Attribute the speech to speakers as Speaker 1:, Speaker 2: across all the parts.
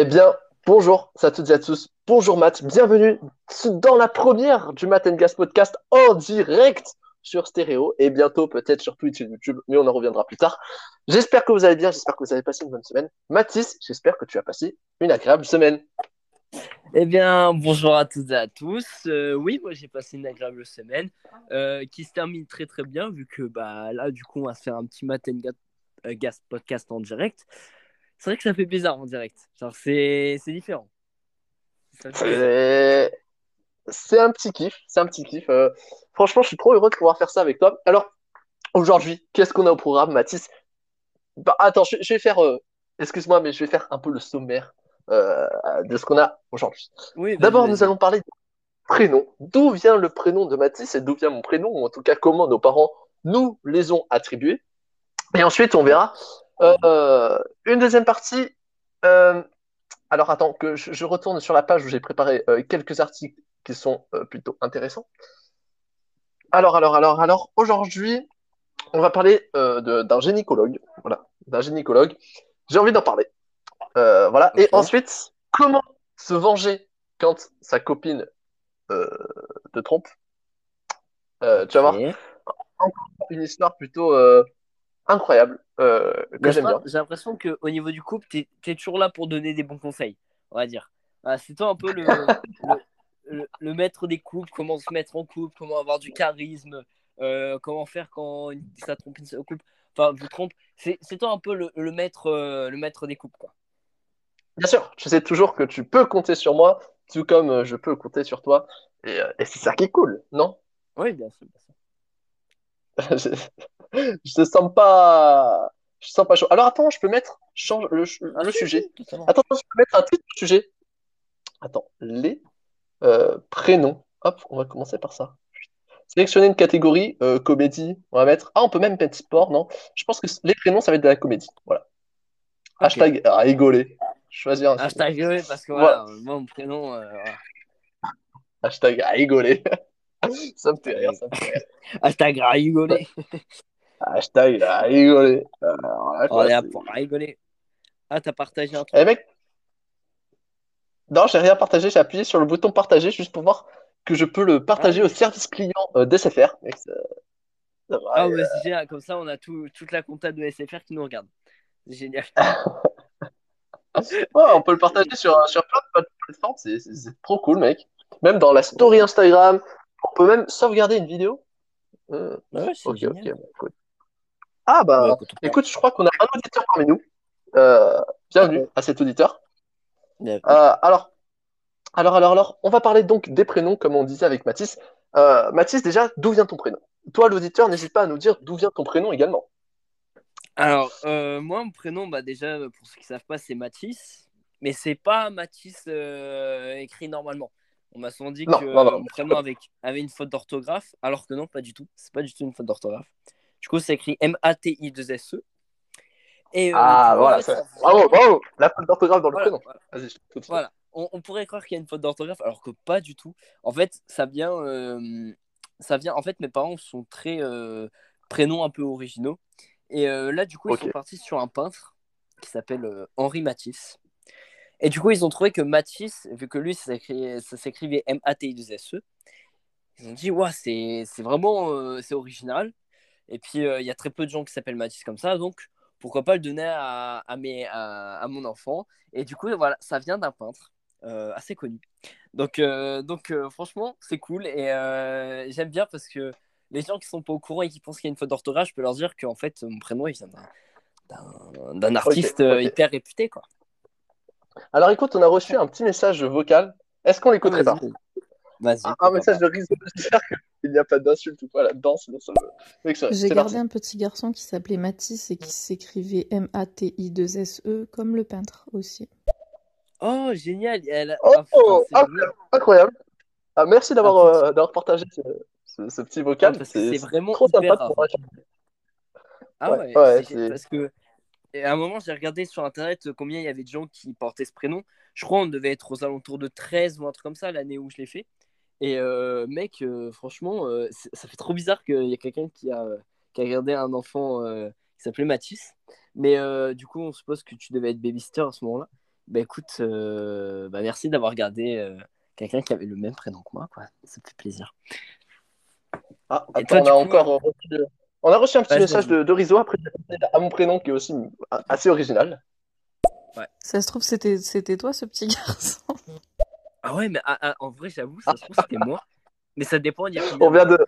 Speaker 1: Eh bien, bonjour à toutes et à tous. Bonjour Matt, bienvenue dans la première du Matt Gas podcast en direct sur stéréo et bientôt peut-être sur Twitch et YouTube, mais on en reviendra plus tard. J'espère que vous allez bien, j'espère que vous avez passé une bonne semaine. Mathis, j'espère que tu as passé une agréable semaine.
Speaker 2: Eh bien, bonjour à toutes et à tous. Euh, oui, moi j'ai passé une agréable semaine euh, qui se termine très très bien vu que bah là du coup on va faire un petit Matt Gas podcast en direct c'est vrai que ça fait bizarre en direct. Genre, c'est, c'est différent.
Speaker 1: C'est... c'est un petit kiff. C'est un petit kiff. Euh, franchement, je suis trop heureux de pouvoir faire ça avec toi. Alors, aujourd'hui, qu'est-ce qu'on a au programme, Mathis? Bah, Attends, je, vais faire. Euh, excuse-moi, mais je vais faire un peu le sommaire euh, de ce qu'on a aujourd'hui. Oui, D'abord, nous allons parler de prénom. D'où vient le prénom de Mathis et d'où vient mon prénom, ou en tout cas comment nos parents nous les ont attribués? Et ensuite, on verra euh, une deuxième partie. Euh, alors attends, que je, retourne sur la page où j'ai préparé euh, quelques articles qui sont plutôt intéressants. Alors, alors, alors, alors, aujourd'hui, on va parler d'un gynécologue. Voilà, d'un gynécologue. J'ai envie d'en parler. voilà. Et ensuite, comment se venger quand sa copine te trompe? Tu vas voir. Une histoire plutôt incroyable euh,
Speaker 2: J'ai l'impression qu'au niveau du couple, tu es, toujours là pour donner des bons conseils, on va dire. c'est toi un peu le, le, maître des couples, comment se mettre en couple, comment avoir du charisme, euh, comment faire quand ça trompe une couple. Enfin, vous trompe. C'est toi un peu le, maître, euh, le maître des couples, quoi.
Speaker 1: Bien sûr, je sais toujours que tu peux compter sur moi, tout comme je peux compter sur toi. Et, et c'est ça qui est cool, non?
Speaker 2: Oui, bien sûr.
Speaker 1: je te sens pas. Je sens pas chaud. Alors attends, je peux mettre change le, le sujet. Attends, je peux mettre un titre de sujet. Attends, les euh, prénoms. Hop, on va commencer par ça. Sélectionner une catégorie euh, comédie. On va mettre. Ah, on peut même mettre sport, non? Je pense que les prénoms, ça va être de la comédie. Voilà. Hashtag rigoler. Choisir un.
Speaker 2: Hashtag rigoler parce que voilà, mon prénom. Euh,
Speaker 1: Hashtag rigoler. ça me fait rire, ça me fait rire.
Speaker 2: Hashtag rigoler.
Speaker 1: Hashtag rigoler.
Speaker 2: On est là pour rigoler. Ah, t'as partagé un truc.
Speaker 1: Eh mec. Non, j'ai rien partagé. J'ai appuyé sur le bouton partager juste pour voir que je peux le partager ah, au service client euh, d'SFR.
Speaker 2: ah, ouais, c'est génial. Comme ça, on a tout, toute la comptable de SFR qui nous regarde. C'est génial.
Speaker 1: on peut le partager sur, sur plein de plateformes. C'est trop cool, mec. Même dans la story Instagram. On peut même sauvegarder une vidéo.
Speaker 2: Euh, ouais, ok, génial. ok.
Speaker 1: Ah bah, écoute, je crois qu'on a un auditeur parmi nous. Euh, bienvenue à cet auditeur. Euh, alors, alors, alors, alors, on va parler donc des prénoms, comme on disait avec Mathis. Euh, Mathis, déjà, d'où vient ton prénom? Toi, l'auditeur, n'hésite pas à nous dire d'où vient ton prénom également.
Speaker 2: Alors, moi, mon prénom, bah, déjà, pour ceux qui ne savent pas, c'est Mathis. Mais c'est pas Mathis écrit normalement. On m'a souvent dit que mon prénom avait, avait une faute d'orthographe, alors que non, pas du tout. C'est pas du tout une faute d'orthographe. Du coup, c'est écrit M-A-T-I-2-S-E.
Speaker 1: Et, euh, ah, voilà. Bravo, bravo. La faute d'orthographe dans le prénom.
Speaker 2: Voilà. On, pourrait croire qu'il y a une faute d'orthographe, alors que pas du tout. En fait, ça vient. Euh, ça vient. En fait, mes parents sont très euh, prénoms un peu originaux. Et là, du coup, ils sont partis sur un peintre qui s'appelle Henri Matisse. Et du coup, ils ont trouvé que Matisse, vu que lui, ça s'écrivait M-A-T-I-2-S-E, ils ont dit, ouais, c'est vraiment c'est original. Et puis, euh, il y a très peu de gens qui s'appellent Mathis comme ça. Donc, pourquoi pas le donner à, à, mes, à, mon enfant. Et du coup, voilà, ça vient d'un peintre euh, assez connu. Donc, euh, donc franchement, c'est cool. Et j'aime bien parce que les gens qui sont pas au courant et qui pensent qu'il y a une faute d'orthographe, je peux leur dire qu'en fait, mon prénom, il vient d'un artiste hyper réputé. Quoi.
Speaker 1: Alors écoute, on a reçu un petit message vocal. Est-ce qu'on l'écouterait pas Vas-y. Un, message de risque. J'espère qu'il n'y a pas d'insulte ou pas là-dedans, sinon ça
Speaker 3: J'ai gardé un petit garçon qui s'appelait Matisse et qui s'écrivait M-A-T-I-2-S-E comme le peintre aussi.
Speaker 2: Oh, génial
Speaker 1: Oh, oh incroyable ah, Merci d'avoir ah, euh, partagé ce, petit vocal.
Speaker 2: c'est vraiment trop sympa pour Ah ouais, parce que à un moment, j'ai regardé sur internet combien il y avait de gens qui portaient ce prénom. Je crois qu'on devait être aux alentours de 13 ou un truc comme ça l'année où je l'ai fait. Et euh, mec, euh, franchement, euh, ça fait trop bizarre qu'il y ait quelqu'un qui a, qui a regardé un enfant qui s'appelait Mathis. Mais du coup, on suppose que tu devais être babysitter à ce moment-là. Bah écoute, euh, bah, merci d'avoir gardé euh, quelqu'un qui avait le même prénom que moi, quoi. Ça me fait plaisir.
Speaker 1: Ah,
Speaker 2: Et
Speaker 1: attends,
Speaker 2: toi,
Speaker 1: on a
Speaker 2: coup,
Speaker 1: encore euh, reçu, on a reçu un petit message de, de Rizzo après à mon prénom qui est aussi assez original.
Speaker 3: Ça se trouve, c'était c'était toi ce petit garçon.
Speaker 2: Ah ouais, mais ah, ah, en vrai, j'avoue, ça se trouve, c'était moi. Mais ça dépend, il y a
Speaker 1: On vient
Speaker 2: de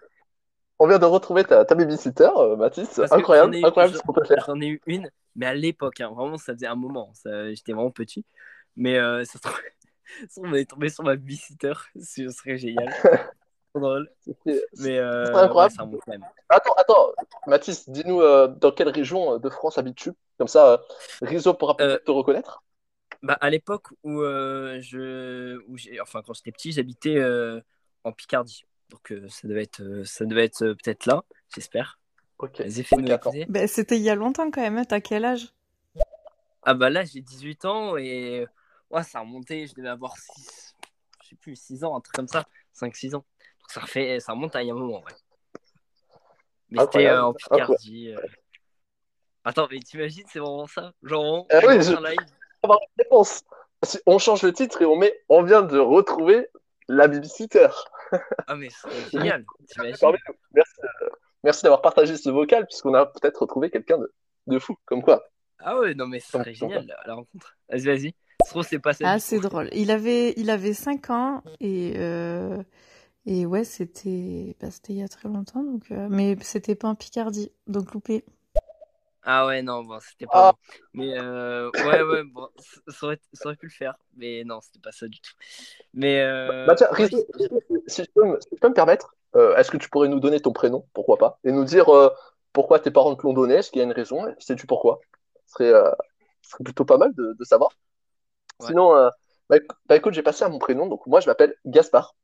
Speaker 1: on vient de retrouver ta, ta babysitter, euh, Mathis.
Speaker 2: Parce
Speaker 1: Incroyable,
Speaker 2: eu-
Speaker 1: incroyable ce qu'on peut faire.
Speaker 2: J'en ai eu une, mais à l'époque, hein, vraiment, ça faisait un moment. ça- J'étais vraiment petit. Mais euh, ça se trouve, ça se trouve, on est tombé sur ma babysitter. Ce serait génial. Trop drôle. Mais euh,
Speaker 1: incroyable.
Speaker 2: ouais, ça remonte quand même.
Speaker 1: Attends, attends, Mathis, dis-nous euh, dans quelle région euh, de France habites-tu? Comme ça, euh, Rizzo pourra peut-être
Speaker 2: Euh,
Speaker 1: te reconnaître.
Speaker 2: Bah, à l'époque où, euh, je, où j'ai, enfin, quand j'étais petit, j'habitais euh, en Picardie. Donc euh, ça devait être, euh, ça devait être euh, peut-être là, j'espère.
Speaker 1: Ok.
Speaker 2: Les effets
Speaker 1: Ok,
Speaker 2: nous
Speaker 1: d'accord.
Speaker 2: écouter.
Speaker 3: Ben, c'était il y a longtemps quand même. hein. T'as quel âge?
Speaker 2: Ah bah là, j'ai 18 ans et ouais, ça a remonté. Je devais avoir 6, je sais plus, 6 ans, un truc comme ça. 5-6 ans. Ça, refait, ça remonte à il y a un moment, ouais. Mais c'était euh, en Picardie. euh. Attends, mais t'imagines, c'est vraiment ça? Genre, on,
Speaker 1: Ah
Speaker 2: on
Speaker 1: oui, je-
Speaker 2: un live.
Speaker 1: change le titre et on met on vient de retrouver la babysitter.
Speaker 2: Ah, mais c'est génial.
Speaker 1: Merci, euh, merci d'avoir partagé ce vocal puisqu'on a peut-être retrouvé quelqu'un de, de fou. Comme quoi.
Speaker 2: Ah ouais, non, mais ce serait génial la, la rencontre. Vas-y, vas-y. Trouve, c'est pas ça.
Speaker 3: Ah, c'est drôle. Il avait, il avait 5 ans et, euh, et ouais, c'était bah, c'était il y a très longtemps. Donc, euh, mais c'était pas en Picardie, donc loupé.
Speaker 2: Ah ouais, non, bon, c'était pas
Speaker 1: Ah.
Speaker 2: bon. Mais euh, ouais, ouais, bon, ça aurait, ça aurait pu le faire. Mais non, c'était pas ça du tout. Mais euh,
Speaker 1: Bah, tiens,
Speaker 2: ouais,
Speaker 1: si je peux me, si je peux me permettre, euh, est-ce que tu pourrais nous donner ton prénom, pourquoi pas, et nous dire euh, pourquoi tes parents te l'ont donné, est-ce qu'il y a une raison, et sais-tu pourquoi? Ce serait, euh, ce serait plutôt pas mal de, de savoir.
Speaker 2: Ouais.
Speaker 1: Sinon, euh, bah, bah, écoute, j'ai passé à mon prénom, donc moi je m'appelle Gaspard.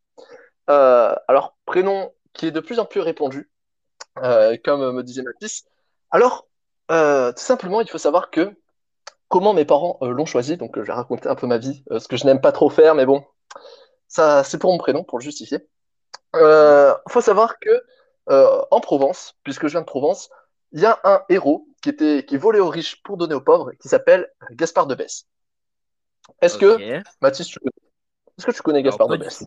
Speaker 1: Euh, alors, prénom qui est de plus en plus répandu, euh, comme me disait Mathis. Alors, euh, tout simplement, il faut savoir que comment mes parents l'ont choisi, donc je vais raconter un peu ma vie, ce que je n'aime pas trop faire, mais bon, ça c'est pour mon prénom, pour le justifier. Euh, faut savoir que euh, en Provence, puisque je viens de Provence, il y a un héros qui était qui volait aux riches pour donner aux pauvres, qui s'appelle Gaspard de Besse. Est-ce que. Mathis, tu connais, est-ce que tu connais Gaspard de Besse?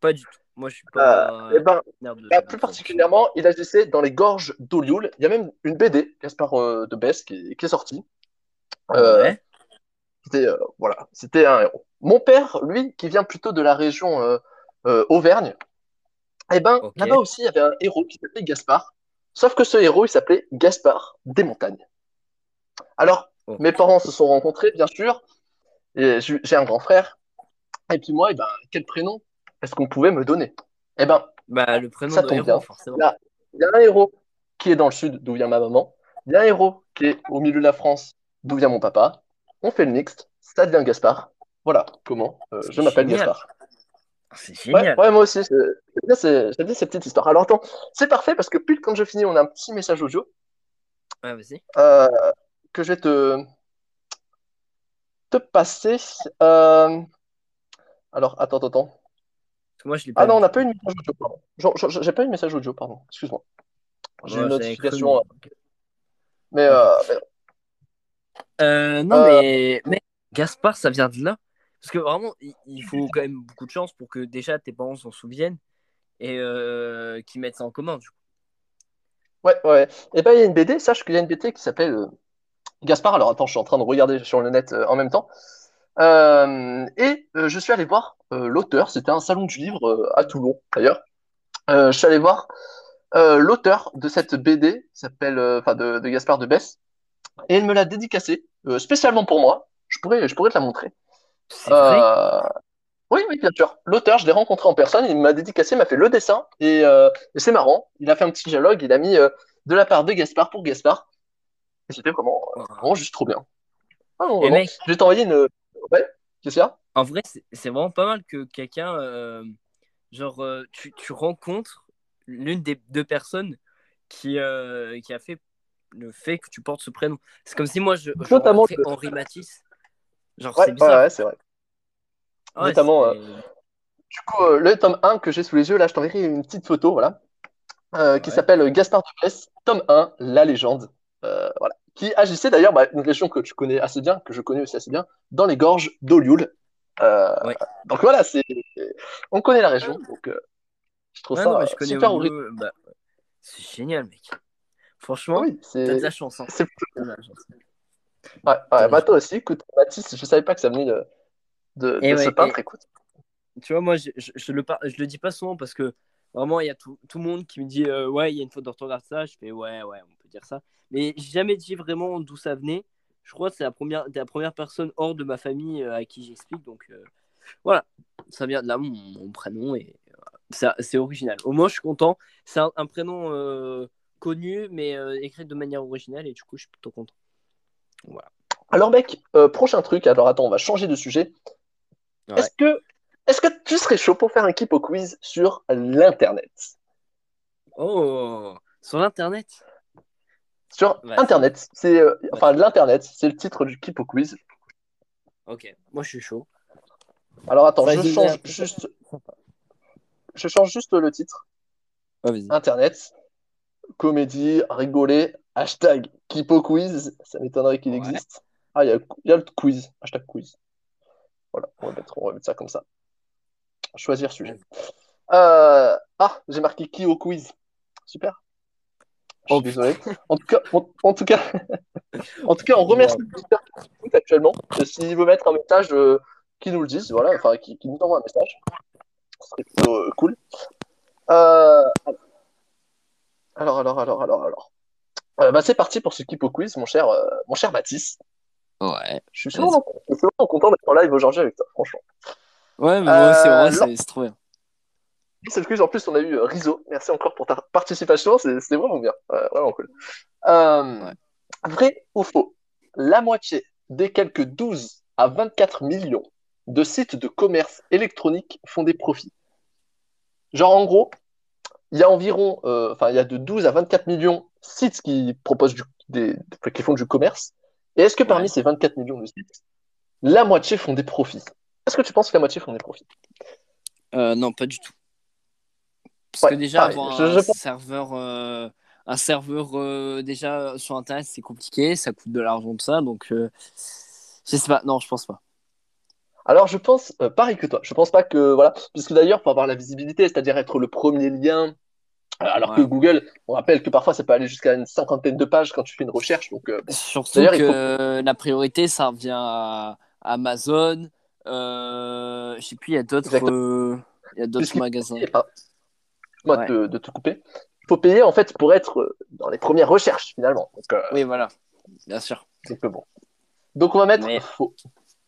Speaker 2: Pas du tout. Moi, je suis
Speaker 1: Euh,
Speaker 2: pas.
Speaker 1: eh ben, Bah, plus particulièrement, il agissait dans les gorges d'Olioul. Il y a même une BD, Gaspard euh, de Besse, qui, qui est sortie. Euh,
Speaker 2: Ouais.
Speaker 1: C'était euh, voilà, c'était un héros. Mon père, lui, qui vient plutôt de la région euh, euh, Auvergne, eh ben là-bas aussi il y avait un héros qui s'appelait Gaspard. Sauf que ce héros, il s'appelait Gaspard des montagnes. Alors,
Speaker 2: Oh.
Speaker 1: mes parents se sont rencontrés, bien sûr, j'ai un grand frère. Et puis moi, eh ben, quel prénom? Est-ce qu'on pouvait me donner? Eh ben,
Speaker 2: Bah, le prénom
Speaker 1: Ça tombe
Speaker 2: héros,
Speaker 1: bien.
Speaker 2: forcément.
Speaker 1: il y a, il y a un héros qui est dans le sud, d'où vient ma maman. Il y a un héros qui est au milieu de la France, d'où vient mon papa. On fait le mixte, ça devient Gaspard. Voilà comment euh, je m'appelle. Gaspard.
Speaker 2: Ah, C'est génial.
Speaker 1: ouais, moi aussi. c'est- J'aime bien, ces petites histoires. Alors attends, c'est parfait parce que puis quand je finis, on a un petit message audio
Speaker 2: Ouais, vas-y.
Speaker 1: euh, que je vais te, te passer. Euh, Alors, attends, attends,
Speaker 2: moi, je
Speaker 1: Ah non, on n'a pas eu de message audio, pardon. J'ai pas eu de message audio, pardon. Excuse-moi. J'ai une notification.
Speaker 2: cru,
Speaker 1: euh, Mais, euh, mais-
Speaker 2: Euh, non,
Speaker 1: Euh,
Speaker 2: mais, mais Gaspard, ça vient de là. Parce que vraiment, il, faut quand même beaucoup de chance pour que déjà tes parents s'en souviennent et qu'ils mettent ça en commun. Du coup.
Speaker 1: Ouais, ouais. Et ben, il y a une BD, sache qu'il y a une BD qui s'appelle Gaspard. Alors, attends, je suis en train de regarder sur le net en même temps. Euh, et euh, je suis allé voir euh, l'auteur. C'était un salon du livre à Toulon, d'ailleurs. Je suis allé voir l'auteur de cette BD, qui s'appelle, enfin, de, de Gaspard de Besse. Et il me l'a dédicacé, euh, spécialement pour moi. Je pourrais, je pourrais te la montrer.
Speaker 2: Vrai?
Speaker 1: Oui, oui, bien sûr. L'auteur, je l'ai rencontré en personne, il m'a dédicacé, m'a fait le dessin, et, et c'est marrant. Il a fait un petit dialogue, il a mis de la part de Gaspard pour Gaspard. Et c'était vraiment, vraiment juste trop bien. Ah non,
Speaker 2: Et mec,
Speaker 1: Je vais t'envoyer une. Ouais, qu'est-ce qu'il y a?
Speaker 2: en vrai, c'est vraiment pas mal que quelqu'un, euh, genre, euh, tu, tu rencontres l'une des deux personnes qui, euh, qui a fait le fait que tu portes ce prénom. C'est comme si moi, je, je
Speaker 1: Notamment le-
Speaker 2: Henri Matisse. Genre,
Speaker 1: Ouais,
Speaker 2: c'est bizarre.
Speaker 1: ouais, c'est vrai.
Speaker 2: Ah ouais,
Speaker 1: notamment, Du coup, euh, le tome 1 que j'ai sous les yeux, là, je t'enverrai une petite photo, voilà, qui s'appelle Gaspard Duplessis, tome 1, La légende. Voilà, qui agissait d'ailleurs, bah, une région que tu connais assez bien, que je connais aussi assez bien, dans les gorges d'Olioul. Euh,
Speaker 2: Ouais.
Speaker 1: Donc voilà, c'est, on connaît la région, donc euh, je trouve
Speaker 2: Ouais,
Speaker 1: ça
Speaker 2: non, je
Speaker 1: super horrible.
Speaker 2: bah, c'est génial, mec. Franchement,
Speaker 1: Oui,
Speaker 2: t'as de
Speaker 1: c'est,
Speaker 2: la chance. Hein.
Speaker 1: c'est
Speaker 2: T'as de la chance.
Speaker 1: Ouais, ouais, bah toi aussi, écoute, Mathis, je savais pas que ça venait de, de,
Speaker 2: Et
Speaker 1: de ce peintre, écoute.
Speaker 2: Tu vois, moi, je, je, je le, par- je le dis pas souvent parce que vraiment, il y a tout, tout le monde qui me dit euh, Ouais, il y a une faute d'orthographe, ça. Je fais Ouais, ouais, on peut dire ça. Mais j'ai jamais dit vraiment d'où ça venait. Je crois que c'est la première, la première personne hors de ma famille euh, à qui j'explique. Donc euh, voilà, ça vient de là, mon, mon prénom. Et. C'est- c'est original. Au moins, je suis content. C'est un, un prénom euh, connu, mais euh, écrit de manière originale. Et du coup, je suis plutôt content. Voilà.
Speaker 1: Alors mec, euh, prochain truc, alors attends, on va changer de sujet.
Speaker 2: Ouais.
Speaker 1: Est-ce que, est-ce que tu serais chaud pour faire un Kipo quiz sur l'Internet?
Speaker 2: Oh, sur Internet
Speaker 1: Sur
Speaker 2: Ouais,
Speaker 1: Internet, c'est, euh, enfin l'Internet, c'est le titre du Kipo quiz.
Speaker 2: Ok, moi, je suis chaud.
Speaker 1: Alors attends,
Speaker 2: Vas-y,
Speaker 1: je change juste, je change juste le titre.
Speaker 2: Ah, vas-y.
Speaker 1: Internet, comédie, rigoler, hashtag Kipo quiz, ça m'étonnerait qu'il
Speaker 2: Ouais.
Speaker 1: existe. Ah, il y a, il y a le quiz, hashtag quiz. Voilà, on va mettre, on va mettre ça comme ça. Choisir sujet. Euh, ah, j'ai marqué qui au quiz. Super. Je suis
Speaker 2: Oh,
Speaker 1: désolé. En tout cas, en, en tout cas, en tout cas, on remercie qui nous écoute actuellement. Et S'il veut mettre un message, euh, qui nous le dise, voilà, enfin, qui, qui nous envoie un message. Ce serait plutôt euh, cool. Euh, alors, alors, alors, alors, alors. Euh, bah, c'est parti pour ce Kipo quiz, mon cher, euh, mon cher Mathis.
Speaker 2: Ouais.
Speaker 1: Je suis vraiment, je suis vraiment content d'être en live aujourd'hui avec toi, franchement.
Speaker 2: Ouais, mais en
Speaker 1: Euh,
Speaker 2: vrai, c'est c'est trop bien.
Speaker 1: C'est le quiz. En plus, on a eu euh, Rizzo. Merci encore pour ta participation. C'est c'est vraiment bien. Vraiment cool. Euh,
Speaker 2: Ouais.
Speaker 1: Vrai ou faux? La moitié des quelques 12 à 24 millions de sites de commerce électronique font des profits. Genre, en gros, il y a environ, enfin, il y a de 12 à 24 millions de sites qui proposent du, des, qui font du commerce. Et est-ce que parmi
Speaker 2: Ouais.
Speaker 1: ces 24 millions de sites, la moitié font des profits? Est-ce que tu penses que la moitié font des profits?
Speaker 2: Euh, non, pas du tout. Parce
Speaker 1: Ouais,
Speaker 2: que déjà,
Speaker 1: pareil.
Speaker 2: avoir
Speaker 1: Je-
Speaker 2: un
Speaker 1: je pense-
Speaker 2: serveur, euh, un serveur euh, déjà sur Internet, c'est compliqué, ça coûte de l'argent de ça, donc euh, je sais pas, non, je pense pas.
Speaker 1: Alors, je pense, euh, pareil que toi, je pense pas que, voilà, puisque d'ailleurs, pour avoir la visibilité, c'est-à-dire être le premier lien, euh, alors que. Google, on rappelle que parfois ça peut aller jusqu'à une cinquantaine de pages quand tu fais une recherche, donc, euh,
Speaker 2: Surtout que la priorité, ça revient à Amazon, euh, je sais plus, il y a d'autres euh, magasins.
Speaker 1: enfin, excuse-moi
Speaker 2: Ouais.
Speaker 1: de, de te couper, il faut payer en fait pour être euh, dans les premières recherches finalement. Donc, euh,
Speaker 2: Oui, voilà, bien sûr.
Speaker 1: donc, euh, bon. Donc, on va mettre
Speaker 2: Mais-
Speaker 1: faux.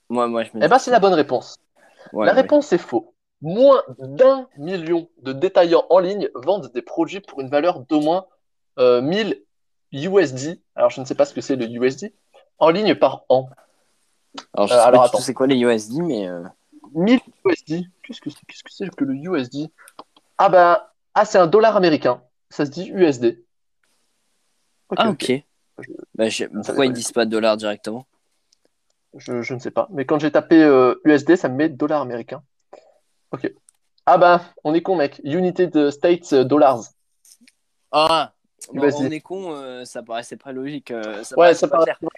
Speaker 2: Moi, moi, je me
Speaker 1: Eh ben, c'est la bonne réponse.
Speaker 2: Ouais,
Speaker 1: la
Speaker 2: ouais.
Speaker 1: réponse est faux. Moins d'un million de détaillants en ligne vendent des produits pour une valeur d'au moins euh, 1000 USD. Alors, je ne sais pas ce que c'est le USD. En ligne par an.
Speaker 2: Alors, je
Speaker 1: Euh,
Speaker 2: sais
Speaker 1: alors,
Speaker 2: pas c'est quoi les USD, mais euh,
Speaker 1: 1000 USD. Qu'est-ce que c'est qu'est-ce que, c'est que le USD? Ah ben, ah, c'est un dollar américain. Ça se dit USD.
Speaker 2: Ah
Speaker 1: ok.
Speaker 2: Bah, je- Pourquoi ils disent pas dollar directement?
Speaker 1: Je, je ne sais pas. Mais quand j'ai tapé euh, USD, ça me met dollar américain. Ok. Ah ben, on est con, mec. United States euh, Dollars.
Speaker 2: Ah, bon, on est con, euh, ça paraissait pas logique. euh, ça
Speaker 1: Ouais,
Speaker 2: paraissait
Speaker 1: ça
Speaker 2: pas
Speaker 1: paraît.
Speaker 2: clair.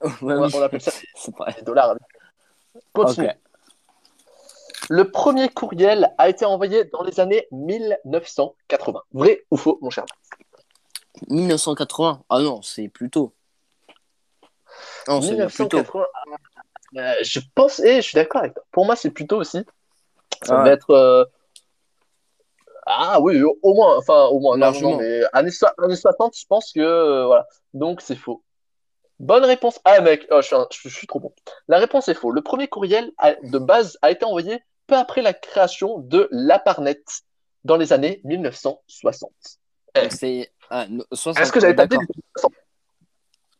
Speaker 2: Ouais,
Speaker 1: On,
Speaker 2: oui.
Speaker 1: on appelle ça
Speaker 2: Ça paraît-
Speaker 1: des dollars. Continue. Le premier courriel a été envoyé dans les années 1980. Vrai ou faux, mon cher
Speaker 2: 1980. Ah non, c'est plus tôt. Non, c'est bien plus tôt.
Speaker 1: 1980. Euh, je pense, et je suis d'accord avec toi. Pour moi, c'est plutôt aussi. Ça
Speaker 2: Ah ouais.
Speaker 1: être. euh, Ah oui, au moins, enfin, au moins,
Speaker 2: Largement.
Speaker 1: largement. Mais années 60, je pense que. euh, voilà. Donc, c'est faux. Bonne réponse. Ah, mec, oh, je, suis un- je- je suis trop bon. La réponse est faux. Le premier courriel a- de base a été envoyé peu après la création de l'Aparnet dans les années 1960.
Speaker 2: Donc c'est ah, no- 60.
Speaker 1: Est-ce que j'avais tapé.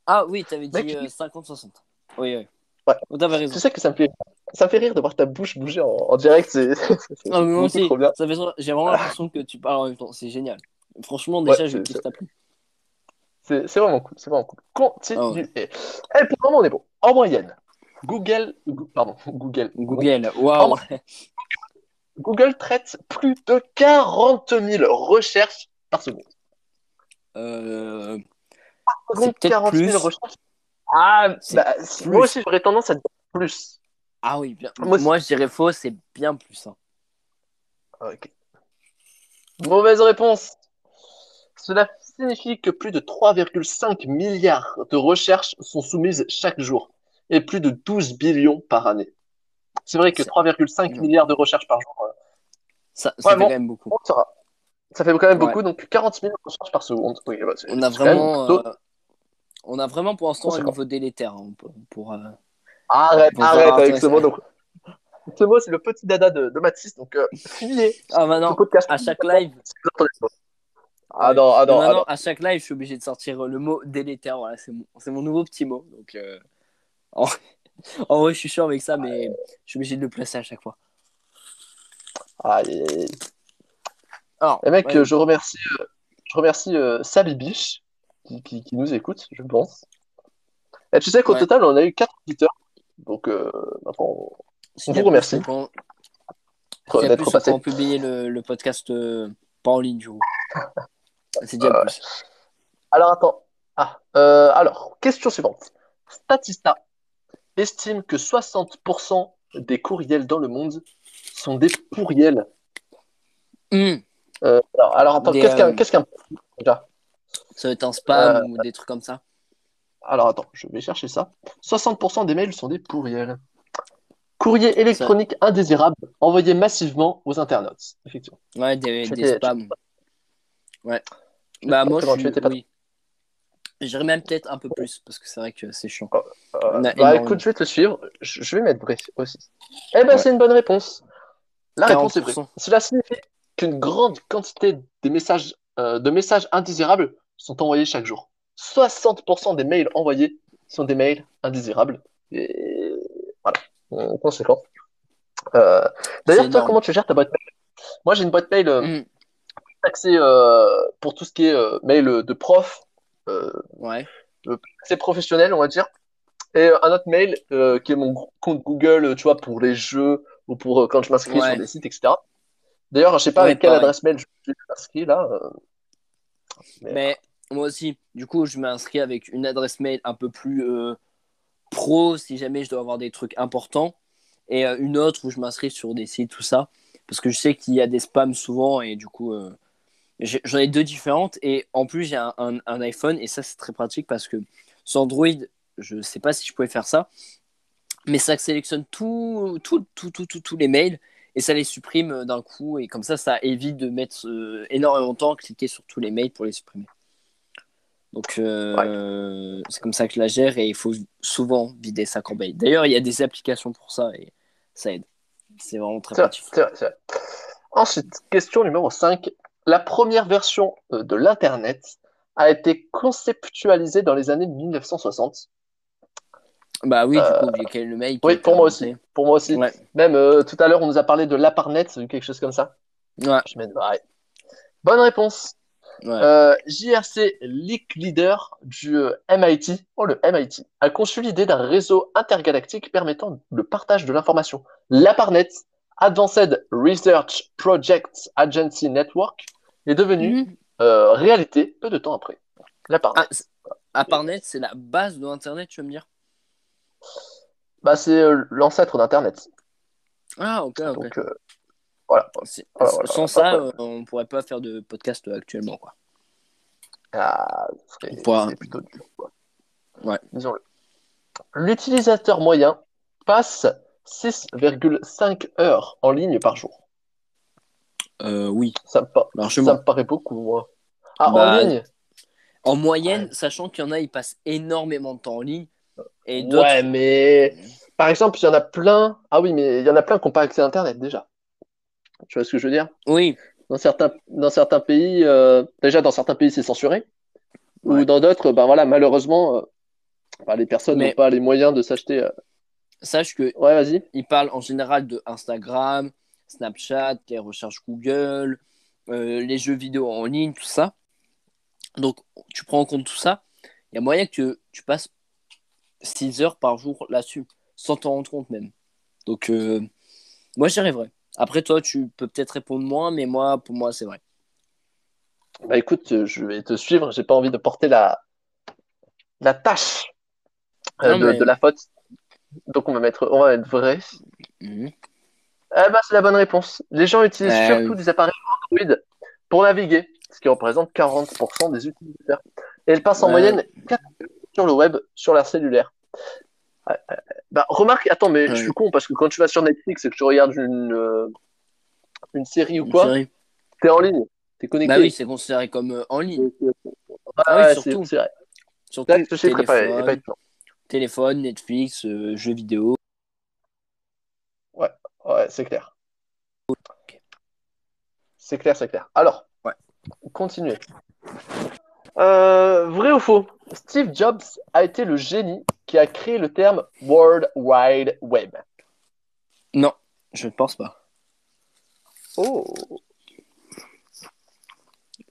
Speaker 2: Ah oui, t'avais dit
Speaker 1: Mec,
Speaker 2: euh, 50-60. Oui, oui.
Speaker 1: Ouais.
Speaker 2: Oh, T'avais raison.
Speaker 1: Tu sais que ça me fait, ça me fait rire de voir ta bouche bouger en, en direct. C'est
Speaker 2: Ah, mais moi aussi,
Speaker 1: trop bien.
Speaker 2: ça fait trop- j'ai vraiment l'impression que tu parles en même temps. C'est génial. Franchement, déjà,
Speaker 1: Ouais,
Speaker 2: je kiffe ta plume.
Speaker 1: C'est c'est vraiment cool. C'est vraiment cool. Continue.
Speaker 2: Ah.
Speaker 1: Et pour le moment, on est bon. En moyenne, Google, pardon, Google,
Speaker 2: Google, waouh.
Speaker 1: Google traite plus de 40 000 recherches par seconde.
Speaker 2: Euh,
Speaker 1: secondes,
Speaker 2: peut-être
Speaker 1: 40 000
Speaker 2: plus.
Speaker 1: recherches. Ah,
Speaker 2: C'est
Speaker 1: bah,
Speaker 2: plus.
Speaker 1: moi aussi, j'aurais tendance à dire plus.
Speaker 2: Ah oui, bien.
Speaker 1: Moi,
Speaker 2: Moi,
Speaker 1: c'est-
Speaker 2: je dirais faux, c'est bien plus. hein.
Speaker 1: Ok. Mauvaise réponse. Cela signifie que plus de 3,5 milliards de recherches sont soumises chaque jour et plus de 12 billions par année. C'est vrai que
Speaker 2: C'est
Speaker 1: 3,5
Speaker 2: énorme.
Speaker 1: milliards de recherches par jour, euh,
Speaker 2: Ça, fait quand même beaucoup.
Speaker 1: Ça fait quand même
Speaker 2: Ouais.
Speaker 1: beaucoup, donc 40 000 recherches par seconde. Oui, bah,
Speaker 2: On a vraiment,
Speaker 1: plutôt-
Speaker 2: euh, on a vraiment pour l'instant un niveau délétère hein, pour. pour, euh,
Speaker 1: Arrête, arrête avec ce mot. Donc... Ce mot, c'est le petit dada de, de Mathis, donc euh, fuyez
Speaker 2: Ah bah non, à chaque live.
Speaker 1: Ah non, ah non, ah non.
Speaker 2: à chaque live, je suis obligé de sortir euh, le mot délétère. Voilà, c'est mon, c'est mon nouveau petit mot. Donc, euh, en... en vrai, je suis chiant avec ça, mais je suis obligé de le placer à chaque fois.
Speaker 1: Aïe, aïe, aïe.
Speaker 2: Alors,
Speaker 1: Et mec,
Speaker 2: ouais,
Speaker 1: euh, je remercie, euh, je remercie euh, Sally Biche qui, qui, qui nous écoute, je pense. Et tu sais qu'au
Speaker 2: Ouais.
Speaker 1: total, on a eu 4 auditeurs. Donc, euh, on vous remercie
Speaker 2: quand- a
Speaker 1: d'être passé.
Speaker 2: quand on publie le, le podcast euh, pas en ligne, du coup. C'est déjà
Speaker 1: Ouais.
Speaker 2: plus.
Speaker 1: Alors, attends. Ah, euh, alors, question suivante. Statista estime que 60% des courriels dans le monde sont des pourriels.
Speaker 2: Hum,
Speaker 1: Euh, alors, alors, attends, qu'est-ce qu'un
Speaker 2: euh,
Speaker 1: qu'est-ce qu'un déjà
Speaker 2: ça va être un spam
Speaker 1: Euh,
Speaker 2: ou des trucs comme ça.
Speaker 1: Alors attends, je vais chercher ça. 60% des mails sont des pourriels. Courrier électronique indésirable envoyé massivement aux internautes. Effectivement.
Speaker 2: Ouais, des, spams. Ouais. Bah, moi, je suis. Oui. J'irais même peut-être un peu plus, parce que c'est vrai que c'est chiant.
Speaker 1: Euh,
Speaker 2: On a
Speaker 1: bah
Speaker 2: énormément.
Speaker 1: écoute, je vais te suivre. Je, je vais mettre vrai aussi. Eh ben
Speaker 2: Ouais.
Speaker 1: c'est une bonne réponse. La réponse est.
Speaker 2: 40%.
Speaker 1: Cela signifie qu'une grande quantité des messages, euh, de messages indésirables sont envoyés chaque jour. 60% des mails envoyés sont des mails indésirables. Et voilà, en conséquence. Euh, D'ailleurs, toi,
Speaker 2: énorme.
Speaker 1: comment tu gères ta boîte mail? Moi, j'ai une boîte mail euh, Accès euh, pour tout ce qui est euh, mail de prof, euh,
Speaker 2: Ouais.
Speaker 1: c'est professionnel, on va dire. Et un autre mail qui est mon compte Google, tu vois, pour les jeux ou pour quand je m'inscris
Speaker 2: Ouais.
Speaker 1: sur des sites, etc. D'ailleurs, je sais pas
Speaker 2: Ouais,
Speaker 1: avec quelle
Speaker 2: pareil.
Speaker 1: adresse mail je suis inscrit là. Mais-
Speaker 2: Mais moi aussi, du coup, je m'inscris avec une adresse mail un peu plus euh, pro si jamais je dois avoir des trucs importants et euh, une autre où je m'inscris sur des sites, tout ça. Parce que je sais qu'il y a des spams souvent et du coup, euh, j'en ai deux différentes. Et en plus, j'ai un, un- un iPhone et ça, c'est très pratique parce que sur Android, je sais pas si je pouvais faire ça, mais ça sélectionne tout, tout, tout, tout, tout- tous les mails et ça les supprime euh, d'un coup. Et comme ça, ça évite de mettre euh, énormément de temps à cliquer sur tous les mails pour les supprimer. Donc, euh, c'est comme ça que je la gère et il faut souvent vider sa corbeille. D'ailleurs, il y a des applications pour ça et ça aide. C'est vraiment très pratique.
Speaker 1: Ensuite, question numéro 5. La première version euh, de l'Internet a été conceptualisée dans les années 1960.
Speaker 2: Bah oui,
Speaker 1: Euh,
Speaker 2: du coup, j'ai quel le mail.
Speaker 1: oui, pour moi
Speaker 2: inventé.
Speaker 1: Pour moi aussi.
Speaker 2: Ouais.
Speaker 1: Même euh, tout à l'heure, on nous a parlé de l'Aparnet, quelque chose comme ça.
Speaker 2: Ouais,
Speaker 1: Je mets ouais. Bonne réponse.
Speaker 2: ouais.
Speaker 1: Euh, JRC Leak Leader du euh, MIT, oh le MIT, a conçu l'idée d'un réseau intergalactique permettant le partage de l'information. L'APARNet, Advanced Research Projects Agency Network, est devenu
Speaker 2: Mhm.
Speaker 1: euh, réalité peu de temps après. L'APARNet,
Speaker 2: Ah, c'est- la base de Internet, tu veux me dire?
Speaker 1: Bah, c'est euh, l'ancêtre d'Internet.
Speaker 2: Ah, ok, ok.
Speaker 1: Donc euh, voilà.
Speaker 2: C'est-
Speaker 1: voilà, voilà,
Speaker 2: Sans ça, euh, on pourrait pas faire de podcast actuellement, quoi.
Speaker 1: Ah, c'est
Speaker 2: Pour un-
Speaker 1: c'est plutôt dur, quoi.
Speaker 2: Ouais.
Speaker 1: Disons-le. L'utilisateur moyen passe 6,5 heures en ligne par jour.
Speaker 2: Euh, oui,
Speaker 1: Ça me, pa-
Speaker 2: largement.
Speaker 1: ça me paraît beaucoup, moi. Ah,
Speaker 2: Bah,
Speaker 1: en ligne?
Speaker 2: En moyenne,
Speaker 1: Ouais.
Speaker 2: sachant qu'il y en a, ils passent énormément de temps en ligne. Et.
Speaker 1: Ouais, mais par exemple, il y en a plein. Ah oui, mais il y en a plein qui n'ont pas accès à Internet déjà. Tu vois ce que je veux dire?
Speaker 2: Oui,
Speaker 1: Dans certains, dans certains pays, euh, déjà dans certains pays, c'est censuré.
Speaker 2: Ouais.
Speaker 1: Ou dans d'autres, ben voilà, malheureusement, euh, bah, les personnes
Speaker 2: Mais-
Speaker 1: n'ont pas les moyens de s'acheter. euh,
Speaker 2: sache que
Speaker 1: Ouais, vas-y.
Speaker 2: ils parlent en général de Instagram, Snapchat, les recherches Google, euh, les jeux vidéo en ligne, tout ça. Donc, tu prends en compte tout ça. Il y a moyen que tu passes 6 heures par jour là-dessus, sans t'en rendre compte même. Donc, euh, moi, je dirais vrai. Après, toi, tu peux peut-être répondre moins, mais moi, pour moi, c'est vrai.
Speaker 1: Bah écoute, euh, je vais te suivre. J'ai pas envie de porter la, la tâche euh,
Speaker 2: Non,
Speaker 1: de,
Speaker 2: mais-
Speaker 1: de la faute. Donc on va mettre, on va mettre vrai.
Speaker 2: Mhm.
Speaker 1: Eh ben, c'est la bonne réponse. Les gens utilisent
Speaker 2: Euh,
Speaker 1: surtout
Speaker 2: oui.
Speaker 1: des appareils Android pour naviguer, ce qui représente 40% des utilisateurs. Et elles passent en
Speaker 2: Ouais.
Speaker 1: moyenne 4 heures sur le web, sur leur cellulaire. Bah, remarque, attends, mais je suis con parce que quand tu vas sur Netflix et que tu regardes une, euh, une série ou
Speaker 2: Une
Speaker 1: quoi, t'es en ligne, t'es connecté.
Speaker 2: Bah oui, c'est considéré comme euh, en ligne. Ah oui,
Speaker 1: ouais,
Speaker 2: surtout.
Speaker 1: c'est vrai.
Speaker 2: Surtout
Speaker 1: Là,
Speaker 2: téléphone, téléphone, Netflix, euh, jeux vidéo.
Speaker 1: Ouais, c'est clair. C'est clair, c'est clair. Alors,
Speaker 2: Ouais.
Speaker 1: continuez. Euh, vrai ou faux? Steve Jobs a été le génie qui a créé le terme World Wide Web.
Speaker 2: Non, je ne pense pas.
Speaker 1: Oh.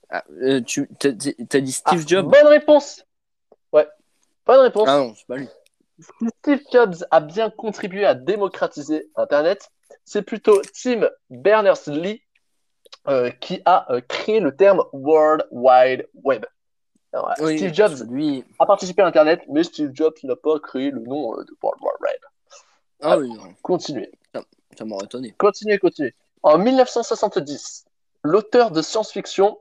Speaker 2: Ah, euh, tu t'as, t'as dit
Speaker 1: Ah,
Speaker 2: Steve Jobs?
Speaker 1: Bonne réponse. Ouais. Bonne réponse.
Speaker 2: Ah non, c'est pas lui.
Speaker 1: Steve Jobs a bien contribué à démocratiser Internet, c'est plutôt Tim Berners-Lee euh, qui a euh, créé le terme World Wide Web. Alors,
Speaker 2: Oui,
Speaker 1: Steve Jobs
Speaker 2: Lui...
Speaker 1: a participé à Internet, mais Steve Jobs n'a pas créé le nom euh, de World Wide Web.
Speaker 2: Ah oui, non,
Speaker 1: Continuez,
Speaker 2: ça m'aurait étonné.
Speaker 1: continuez, continuez. En 1970, l'auteur de science-fiction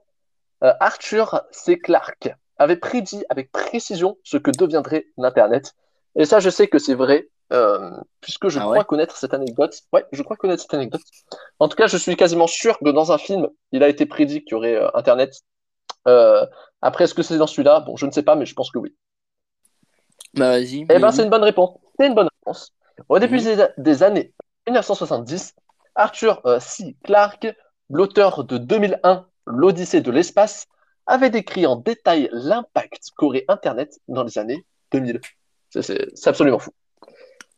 Speaker 1: euh, Arthur C. Clarke avait prédit avec précision ce que deviendrait l'Internet. Et ça, je sais que c'est vrai, euh, puisque je
Speaker 2: Ah
Speaker 1: crois
Speaker 2: ouais
Speaker 1: connaître cette anecdote. Ouais, je crois connaître cette anecdote. En tout cas, je suis quasiment sûr que dans un film, il a été prédit qu'il y aurait euh, Internet. Euh, après, est-ce que c'est dans celui-là? Bon, je ne sais pas, mais je pense que oui.
Speaker 2: Bah vas-y.
Speaker 1: Eh ben, c'est une bonne réponse. C'est une bonne réponse. Au début
Speaker 2: Mhm.
Speaker 1: des, années 1970, Arthur C. Clarke, l'auteur de 2001, L'Odyssée de l'espace, avait décrit en détail l'impact qu'aurait Internet dans les années 2000. C'est- C'est c'est absolument fou.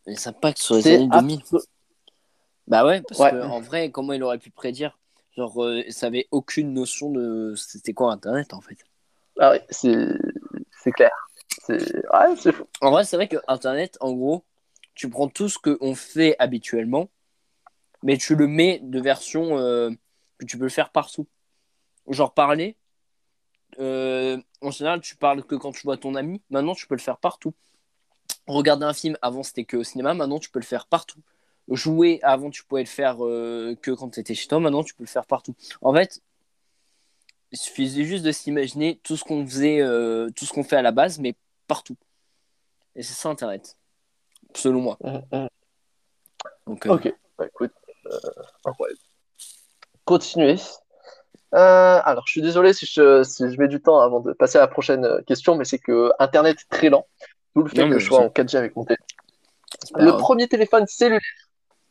Speaker 2: Les impacts sur les années 2000.
Speaker 1: abso-
Speaker 2: Bah ouais, parce
Speaker 1: Ouais.
Speaker 2: que en vrai, comment il aurait pu prédire? Genre, euh, ça avait aucune notion de c'était quoi Internet en fait.
Speaker 1: Ah oui, c'est clair. C'est ouais.
Speaker 2: En vrai, c'est vrai que Internet, en gros, tu prends tout ce qu'on fait habituellement, mais tu le mets de version euh, que tu peux le faire partout. Genre parler. euh, en général, tu parles que quand tu vois ton ami. Maintenant, tu peux le faire partout. Regarder un film, avant c'était que au cinéma. Maintenant, tu peux le faire partout. Jouer, avant tu pouvais le faire euh, que quand tu étais chez toi. Maintenant, tu peux le faire partout. En fait, il suffisait juste de s'imaginer tout ce qu'on faisait, euh, tout ce qu'on fait à la base, mais partout. Et c'est ça Internet, selon moi.
Speaker 1: Mhm.
Speaker 2: Donc, euh,
Speaker 1: Ok, bah, écoute, incroyable. Continuez. Euh, alors, je suis désolé si je, si je mets du temps avant de passer à la prochaine question, mais c'est que Internet est très lent, d'où le fait
Speaker 2: Non, mais
Speaker 1: que je sois
Speaker 2: c'est-
Speaker 1: en 4G avec mon téléphone.
Speaker 2: c'est pas
Speaker 1: Le
Speaker 2: grave.
Speaker 1: premier téléphone cellulaire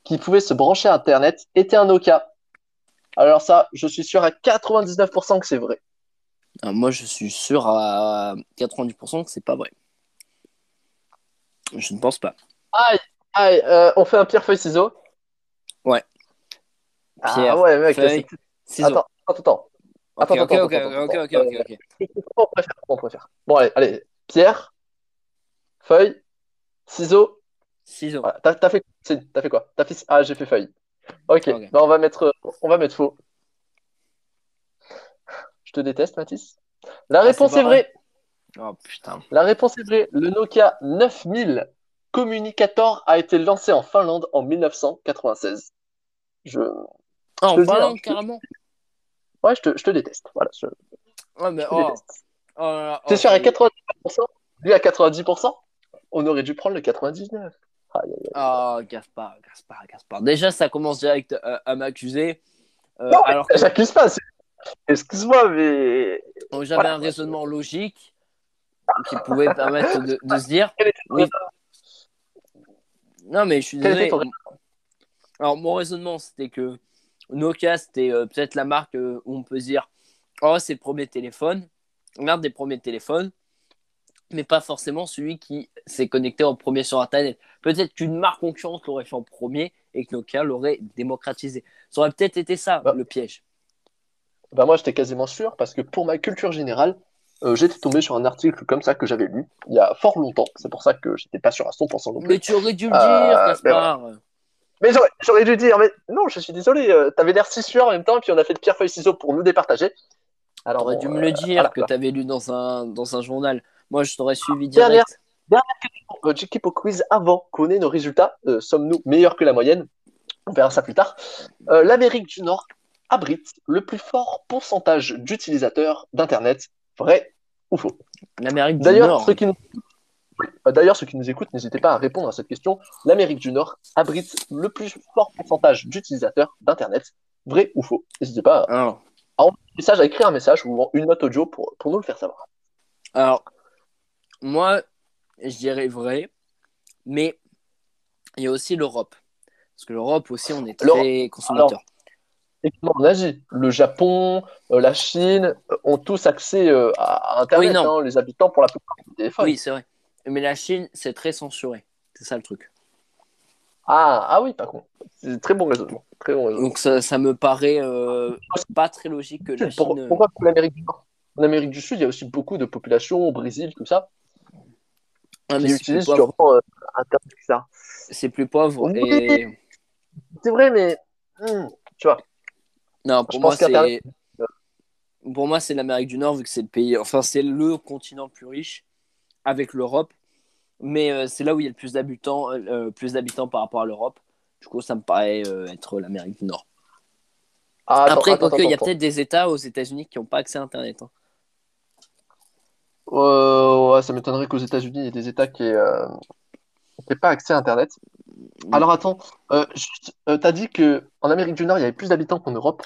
Speaker 1: qui pouvait se brancher à Internet était un Nokia. Alors ça, je suis sûr à 99% que c'est vrai.
Speaker 2: Ah, moi, je suis sûr à 90% que c'est pas vrai. Je ne pense pas.
Speaker 1: Allez, euh, on fait un pierre-feuille-ciseaux
Speaker 2: Ouais.
Speaker 1: Ah
Speaker 2: Pierre,
Speaker 1: ouais, mec,
Speaker 2: feuille, Ciseaux.
Speaker 1: attends, attends, attends.
Speaker 2: Ok,
Speaker 1: attends,
Speaker 2: ok,
Speaker 1: attends,
Speaker 2: ok,
Speaker 1: attends,
Speaker 2: ok,
Speaker 1: attends,
Speaker 2: ok, ok,
Speaker 1: euh,
Speaker 2: ok.
Speaker 1: On préfère, on préfère. Bon, allez, allez, pierre, feuille, ciseaux.
Speaker 2: Ciseaux.
Speaker 1: Voilà. T'as, t'as fait, t'as fait quoi? T'as fait, ah, j'ai fait feuille. Ok, bah, on va mettre, on va mettre faux. Je te déteste, Mathis. La
Speaker 2: Ah,
Speaker 1: réponse est vraie.
Speaker 2: Oh putain.
Speaker 1: La réponse est vraie. Le Nokia 9000 Communicator a été lancé en Finlande en 1996. Je,
Speaker 2: Ah, en
Speaker 1: dis,
Speaker 2: Finlande,
Speaker 1: hein.
Speaker 2: carrément.
Speaker 1: ouais, je te, je te déteste. Voilà, je,
Speaker 2: Ouais, mais
Speaker 1: je te
Speaker 2: oh.
Speaker 1: déteste.
Speaker 2: oh là là,
Speaker 1: T'es
Speaker 2: oh,
Speaker 1: sûr à
Speaker 2: y est.
Speaker 1: 90%? Lui à 90%? On aurait dû prendre le 99. Aïe, aïe, aïe.
Speaker 2: Ah, Gaspard, Gaspard, Gaspard. Déjà, ça commence direct à, à m'accuser. Euh,
Speaker 1: Non,
Speaker 2: alors que
Speaker 1: J'accuse pas. Excuse-moi, mais
Speaker 2: j'avais
Speaker 1: Voilà.
Speaker 2: un raisonnement logique qui pouvait permettre de, de se dire oui. Non, mais je suis désolé.
Speaker 1: ton
Speaker 2: Alors, mon raisonnement, c'était que Nokia, c'était euh, peut-être la marque euh, où on peut se dire Oh, c'est le premier téléphone. L'un des premiers téléphones, mais pas forcément celui qui s'est connecté en premier sur Internet. Peut-être qu'une marque concurrente l'aurait fait en premier et que Nokia l'aurait démocratisé. Ça aurait peut-être été ça,
Speaker 1: Bah.
Speaker 2: le piège.
Speaker 1: Bah moi j'étais quasiment sûr parce que pour ma culture générale, euh, j'étais tombé sur un article comme ça que j'avais lu il y a fort longtemps. C'est pour ça que j'étais pas sûr à 100% non plus.
Speaker 2: Mais tu aurais dû le
Speaker 1: Euh,
Speaker 2: dire,
Speaker 1: mais
Speaker 2: Gaspard.
Speaker 1: Mais j'aurais, dû dire, mais non, je suis désolé, euh, t'avais l'air si sûr en même temps, puis on a fait le pierre feuille ciseaux pour nous départager. Alors
Speaker 2: T'aurais
Speaker 1: bon,
Speaker 2: dû me
Speaker 1: euh,
Speaker 2: le dire
Speaker 1: voilà,
Speaker 2: que
Speaker 1: quoi.
Speaker 2: t'avais lu dans un, dans un journal. Moi, je t'aurais suivi
Speaker 1: Dernière.
Speaker 2: direct.
Speaker 1: Euh, J'équipe au quiz avant qu'on ait nos résultats. Euh, Sommes-nous meilleurs que la moyenne? On verra ça plus tard. Euh, L'Amérique du Nord abrite le plus fort pourcentage d'utilisateurs d'Internet. Vrai ou faux?
Speaker 2: L'Amérique du
Speaker 1: D'ailleurs,
Speaker 2: Nord.
Speaker 1: ceux qui nous... Euh, D'ailleurs, ceux qui nous écoutent, n'hésitez pas à répondre à cette question. L'Amérique du Nord abrite le plus fort pourcentage d'utilisateurs d'Internet. Vrai ou faux? N'hésitez pas
Speaker 2: Alors,
Speaker 1: à message, à écrire un message ou une note audio pour, pour nous le faire savoir.
Speaker 2: alors, moi, je dirais vrai, mais il y a aussi l'Europe. Parce que l'Europe aussi, on est très consommateur.
Speaker 1: Et en Asie, le Japon, euh, la Chine euh, ont tous accès euh, à à Internet.
Speaker 2: Oui, non.
Speaker 1: hein, les habitants pour la plupart du téléphone.
Speaker 2: Oui, c'est vrai. Mais la Chine, c'est très censuré. C'est ça le truc.
Speaker 1: Ah, ah oui, par contre. C'est très bon raisonnement. Très bon raisonnement.
Speaker 2: Donc ça, ça me paraît pas très logique que la Chine.
Speaker 1: pourquoi pour l'Amérique du Nord En Amérique du Sud, il y a aussi beaucoup de populations, au Brésil, tout ça,
Speaker 2: Ah, mais
Speaker 1: qui euh.
Speaker 2: C'est plus pauvre.
Speaker 1: Oui.
Speaker 2: Et
Speaker 1: C'est vrai, mais hmm, tu vois,
Speaker 2: non,
Speaker 1: Je
Speaker 2: pour moi c'est pour moi c'est l'Amérique du Nord vu que c'est le pays. Enfin, c'est le continent le plus riche avec l'Europe. Mais euh, c'est là où il y a le plus d'habitants, euh, plus d'habitants par rapport à l'Europe. Du coup, ça me paraît être l'Amérique du Nord.
Speaker 1: Ah, attends,
Speaker 2: Après,
Speaker 1: attends,
Speaker 2: il y a peut-être des États aux États-Unis qui n'ont pas accès à Internet. hein.
Speaker 1: Euh, ouais, ça m'étonnerait qu'aux États-Unis, il y ait des États qui n'aient pas accès à Internet. Alors attends, euh, euh, t'as dit que en Amérique du Nord, il y avait plus d'habitants qu'en Europe.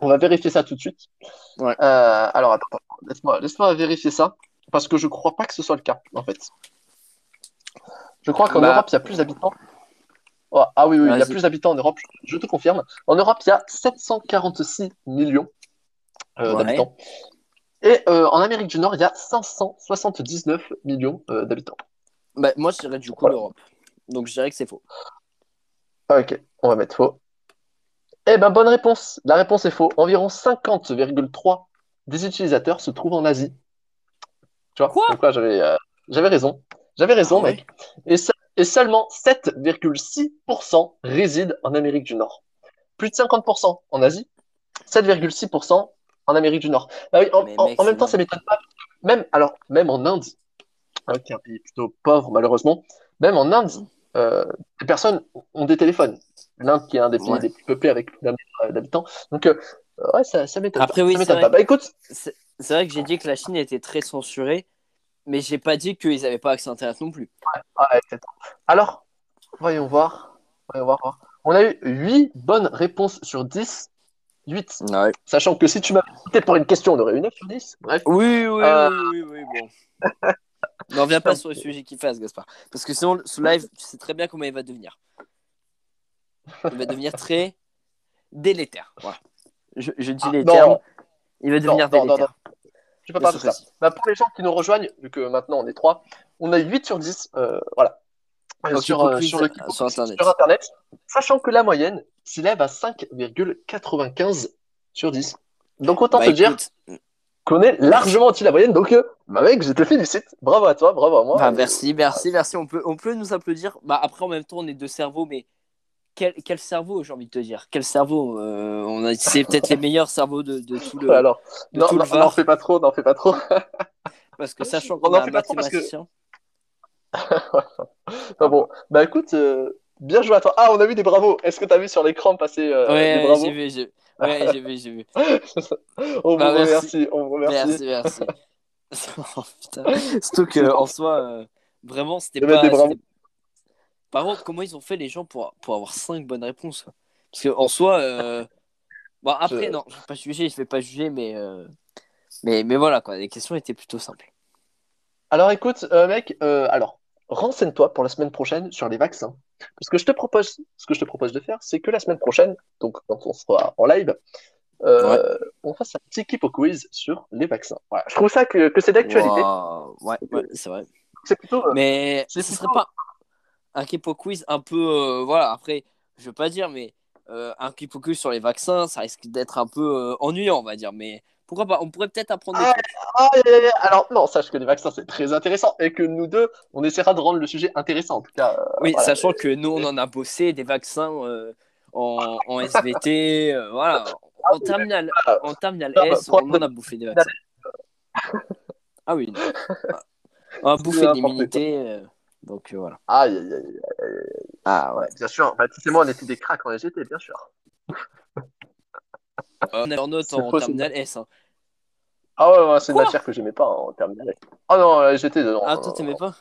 Speaker 1: On va vérifier ça tout de suite.
Speaker 2: Ouais.
Speaker 1: Euh, alors attends, laisse-moi, laisse-moi vérifier ça, parce que je crois pas que ce soit le cas, en fait. Je crois qu'en
Speaker 2: Bah.
Speaker 1: Europe, il y a plus d'habitants. Oh, ah oui, oui, il y a plus d'habitants en Europe, je, te confirme. En Europe, il y a 746 millions euh,
Speaker 2: Ouais.
Speaker 1: Et euh, en Amérique du Nord, il y a 579 millions euh, d'habitants.
Speaker 2: Bah, moi, je dirais du coup
Speaker 1: Voilà.
Speaker 2: l'Europe. Donc, je dirais que c'est faux.
Speaker 1: Ok, on va mettre faux. Eh ben, bonne réponse. La réponse est faux. Environ 50,3 des utilisateurs se trouvent en Asie. Tu vois?
Speaker 2: Quoi?
Speaker 1: Donc là, j'avais euh, j'avais raison. J'avais raison,
Speaker 2: Ah ouais
Speaker 1: mec. Et, se- et seulement 7,6% résident en Amérique du Nord. Plus de 50% en Asie, 7,6% en Amérique du Nord. Bah oui, en,
Speaker 2: Mais
Speaker 1: en-
Speaker 2: mec,
Speaker 1: en même temps, ça m'étonne pas. Même, alors, même en Inde, hein, qui est un pays plutôt pauvre, malheureusement, même en Inde, euh, les personnes ont des téléphones. L'Inde, qui est un des pays
Speaker 2: Ouais.
Speaker 1: les plus peuplés avec plus milliard d'habitants. Donc, euh, ouais, ça, ça m'étonne
Speaker 2: Après,
Speaker 1: pas.
Speaker 2: oui,
Speaker 1: Ça
Speaker 2: c'est vrai.
Speaker 1: pas. Bah écoute,
Speaker 2: C'est c'est vrai que j'ai dit que la Chine était très censurée, mais j'ai pas dit qu'ils n'avaient pas accès à Internet non plus.
Speaker 1: ouais, alors, voyons voir. Voyons voir. On a eu 8 bonnes réponses sur 10. 8.
Speaker 2: Ouais.
Speaker 1: Sachant que si tu m'avais écouté pour une question, on aurait eu 9 sur 10. Bref.
Speaker 2: Oui, oui,
Speaker 1: Euh.
Speaker 2: oui, oui, oui, bon. N'en viens pas sur le sujet qui fasse, Gaspard. Parce que sinon, ce live, tu sais très bien comment il va devenir. Il va devenir très délétère. Voilà. Je, je dis
Speaker 1: Ah,
Speaker 2: les
Speaker 1: non.
Speaker 2: termes. Il va devenir
Speaker 1: non, non,
Speaker 2: délétère.
Speaker 1: Tu peux
Speaker 2: Bien
Speaker 1: pas faire ça. Bah, pour les gens qui nous rejoignent, vu que maintenant on est 3, on a 8 sur 10. euh, voilà. Euh, sur, euh, sur le
Speaker 2: euh, sur Internet.
Speaker 1: sur Internet, sachant que la moyenne s'élève à 5,95 sur 10. Donc autant
Speaker 2: Bah,
Speaker 1: te dire qu'on est largement au-dessus de la moyenne. Donc, euh, bah mec, je te félicite. Bravo à toi, bravo à moi.
Speaker 2: bah, merci, merci, merci. On peut, on peut nous applaudir. Bah, après, en même temps, on est deux cerveaux, mais quel, quel cerveau, j'ai envie de te dire? Quel cerveau euh, on a, C'est peut-être les meilleurs cerveaux de, de tout le.
Speaker 1: Alors,
Speaker 2: de
Speaker 1: non, n'en fais pas trop, n'en fais pas trop.
Speaker 2: Parce que sachant
Speaker 1: On
Speaker 2: qu'on
Speaker 1: en
Speaker 2: a un
Speaker 1: fait pas trop parce que-
Speaker 2: mathématicien.
Speaker 1: Bon, bah écoute, euh, bien joué à toi. Ah, on a vu des bravos. Est-ce que t'as vu sur l'écran passer euh,
Speaker 2: Ouais,
Speaker 1: des
Speaker 2: ouais, j'ai vu, j'ai ouais, j'ai vu, j'ai vu.
Speaker 1: On
Speaker 2: Bah,
Speaker 1: vous
Speaker 2: merci.
Speaker 1: remercie, on vous remercie.
Speaker 2: Merci, merci. oh, putain. Surtout qu'en soi, euh, vraiment, c'était
Speaker 1: De mettre
Speaker 2: pas.
Speaker 1: des bravos.
Speaker 2: c'était- Par contre, comment ils ont fait les gens pour, pour avoir 5 bonnes réponses? Parce qu'en soi. euh, Bon, après,
Speaker 1: Je-
Speaker 2: non, je vais pas juger, je vais pas juger, mais. euh, Mais, mais voilà, quoi, les questions étaient plutôt simples.
Speaker 1: Alors écoute, euh, mec, euh, alors renseigne-toi pour la semaine prochaine sur les vaccins. Parce que je te propose, ce que je te propose de faire, c'est que la semaine prochaine, donc quand on sera en live, euh, on fasse un petit au quiz sur les vaccins. Voilà. Je trouve ça que, que c'est d'actualité.
Speaker 2: Ouais, ouais, c'est vrai.
Speaker 1: C'est plutôt. euh,
Speaker 2: Mais ce
Speaker 1: plutôt-
Speaker 2: serait pas un Kipo quiz un peu. euh, voilà, après, je veux pas dire, mais un Kipo quiz sur les vaccins, ça risque d'être un peu ennuyant, on va dire. Mais pourquoi pas? On pourrait peut-être apprendre des
Speaker 1: Ah, ah, alors non, sache que les vaccins c'est très intéressant et que nous deux, on essaiera de rendre le sujet intéressant en tout cas. euh,
Speaker 2: Oui,
Speaker 1: voilà.
Speaker 2: sachant que nous, on en a bossé des vaccins euh, en, en SVT, euh, voilà. En terminale, en terminale
Speaker 1: Ah, bah,
Speaker 2: S, on en a bouffé des vaccins. Ah oui. On a bouffé d'immunité. donc voilà.
Speaker 1: Aïe, aïe, aïe, aïe.
Speaker 2: Ah
Speaker 1: Ouais, bien sûr. Tu sais, moi, on était des cracks en SGT, bien sûr.
Speaker 2: On a leur note en terminale S. hein.
Speaker 1: Ah ouais, ouais, c'est une
Speaker 2: Quoi
Speaker 1: matière que j'aimais pas en terminale. Ah non, euh, j'étais dedans.
Speaker 2: Ah, toi, t'aimais pas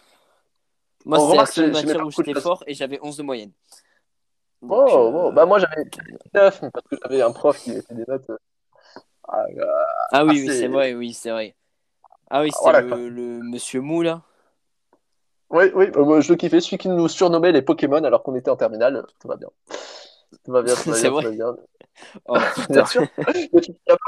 Speaker 2: Moi, c'était
Speaker 1: j'aimais
Speaker 2: matière où j'étais fort et j'avais 11 de moyenne. Donc,
Speaker 1: Oh,
Speaker 2: euh,
Speaker 1: oh, bah moi j'avais 9 parce que j'avais un prof qui mettait des notes. euh, ah, euh,
Speaker 2: Ah oui,
Speaker 1: Ah,
Speaker 2: oui,
Speaker 1: c'est-
Speaker 2: vrai, oui, c'est vrai. Ah oui, c'était
Speaker 1: Voilà,
Speaker 2: le, monsieur Mou, là.
Speaker 1: Oui, oui, euh, moi, je le kiffais, celui qui nous surnommait les Pokémon alors qu'on était en terminale, tout va bien. Tout va bien, tout va
Speaker 2: C'est
Speaker 1: bien, tout
Speaker 2: vrai.
Speaker 1: va bien.
Speaker 2: Oh,
Speaker 1: Bien sûr.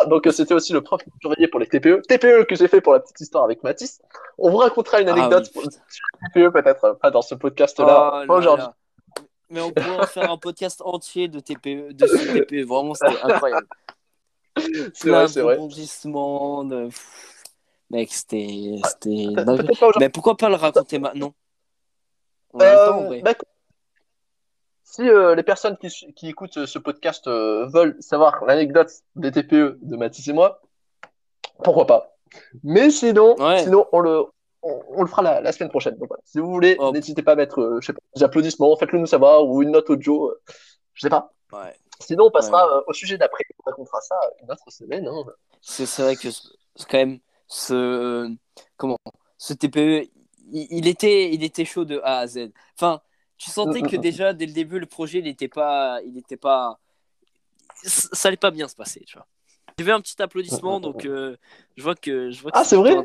Speaker 1: Donc euh, c'était aussi le prof qui surveillait pour les TPE. TPE que j'ai fait pour la petite histoire avec Mathis. On vous racontera une
Speaker 2: Ah
Speaker 1: anecdote
Speaker 2: oui,
Speaker 1: sur TPE peut-être, euh, pas dans ce
Speaker 2: Oh
Speaker 1: podcast-là,
Speaker 2: là
Speaker 1: pas aujourd'hui.
Speaker 2: Mais on pourrait en faire un podcast entier de TPE, de ce TPE. Vraiment, c'était incroyable.
Speaker 1: C'est vrai, c'est vrai.
Speaker 2: De... Pff, Mec, c'était.
Speaker 1: aujourd'hui.
Speaker 2: Mais pourquoi pas le raconter maintenant? On temps,
Speaker 1: Euh, bah, si euh, les personnes qui, qui écoutent euh, ce podcast euh, veulent savoir l'anecdote des TPE de Mathis et moi, pourquoi pas. Mais sinon,
Speaker 2: Ouais.
Speaker 1: sinon on le, on, on le fera la, la semaine prochaine. Donc, voilà. Si vous voulez,
Speaker 2: Oh.
Speaker 1: n'hésitez pas à mettre euh, je sais pas, des applaudissements, faites-le nous savoir, ou une note audio, je sais pas.
Speaker 2: Ouais.
Speaker 1: Sinon, on passera
Speaker 2: Ouais.
Speaker 1: au sujet d'après, on racontera ça une autre semaine. hein.
Speaker 2: C'est vrai que c'est quand même ce comment ce TPE il, il était il était chaud de A à Z. Enfin, tu sentais
Speaker 1: Mm,
Speaker 2: que
Speaker 1: mm,
Speaker 2: déjà dès le début le projet il était pas il était pas ça allait pas bien se passer, tu vois. J'ai vu un petit applaudissement donc euh, je vois que je vois que
Speaker 1: Ah, c'est vrai?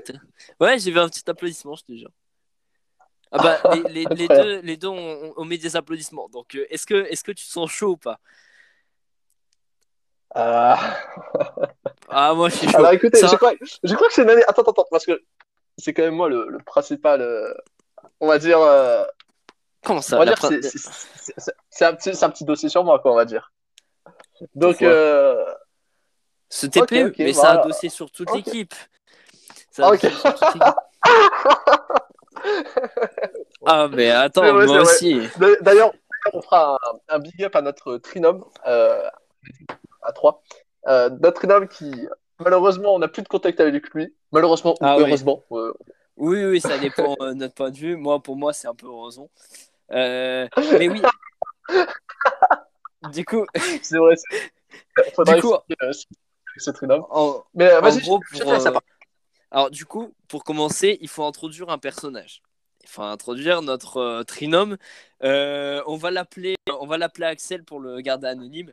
Speaker 2: Ouais, j'ai vu un petit applaudissement, je te jure. Ah bah les, les, les
Speaker 1: Incroyable.
Speaker 2: deux les deux on, on met des applaudissements. Donc euh, est-ce que est-ce que tu te sens chaud ou pas?
Speaker 1: Euh,
Speaker 2: Ah moi je suis chaud.
Speaker 1: Alors écoutez,
Speaker 2: Ça
Speaker 1: je crois, je crois que c'est une année. Attends, attends, attends, parce que c'est quand même moi le, le principal. euh, on va dire.
Speaker 2: Comment ça prin-
Speaker 1: c'est- c'est- c'est c'est- c'est un, petit- c'est un petit dossier sur moi, quoi, on va dire. Donc, euh,
Speaker 2: Ce TPE,
Speaker 1: ok,
Speaker 2: mais
Speaker 1: voilà.
Speaker 2: ça a dossier sur toute l'équipe. Ça a
Speaker 1: Ok.
Speaker 2: dossier sur toute l'équipe. ah, mais attends,
Speaker 1: C'est
Speaker 2: moi
Speaker 1: c'est
Speaker 2: aussi.
Speaker 1: d'ailleurs, on fera un, un big up à notre trinôme, euh, à 3. Euh, notre trinôme qui, malheureusement, on n'a plus de contact avec lui. Malheureusement, ou
Speaker 2: Ah oui.
Speaker 1: heureusement. euh,
Speaker 2: Oui, oui, ça dépend de notre point de vue. Moi, pour moi, c'est un peu heureusement. Euh, mais oui. Du coup,
Speaker 1: c'est vrai.
Speaker 2: Du coup-
Speaker 1: expliquer, euh,
Speaker 2: en,
Speaker 1: Mais euh,
Speaker 2: en gros, pour, euh, alors du coup, pour commencer, il faut introduire un personnage. Il faut introduire notre euh, trinôme. Euh, on va l'appeler, on va l'appeler Axel pour le garder anonyme.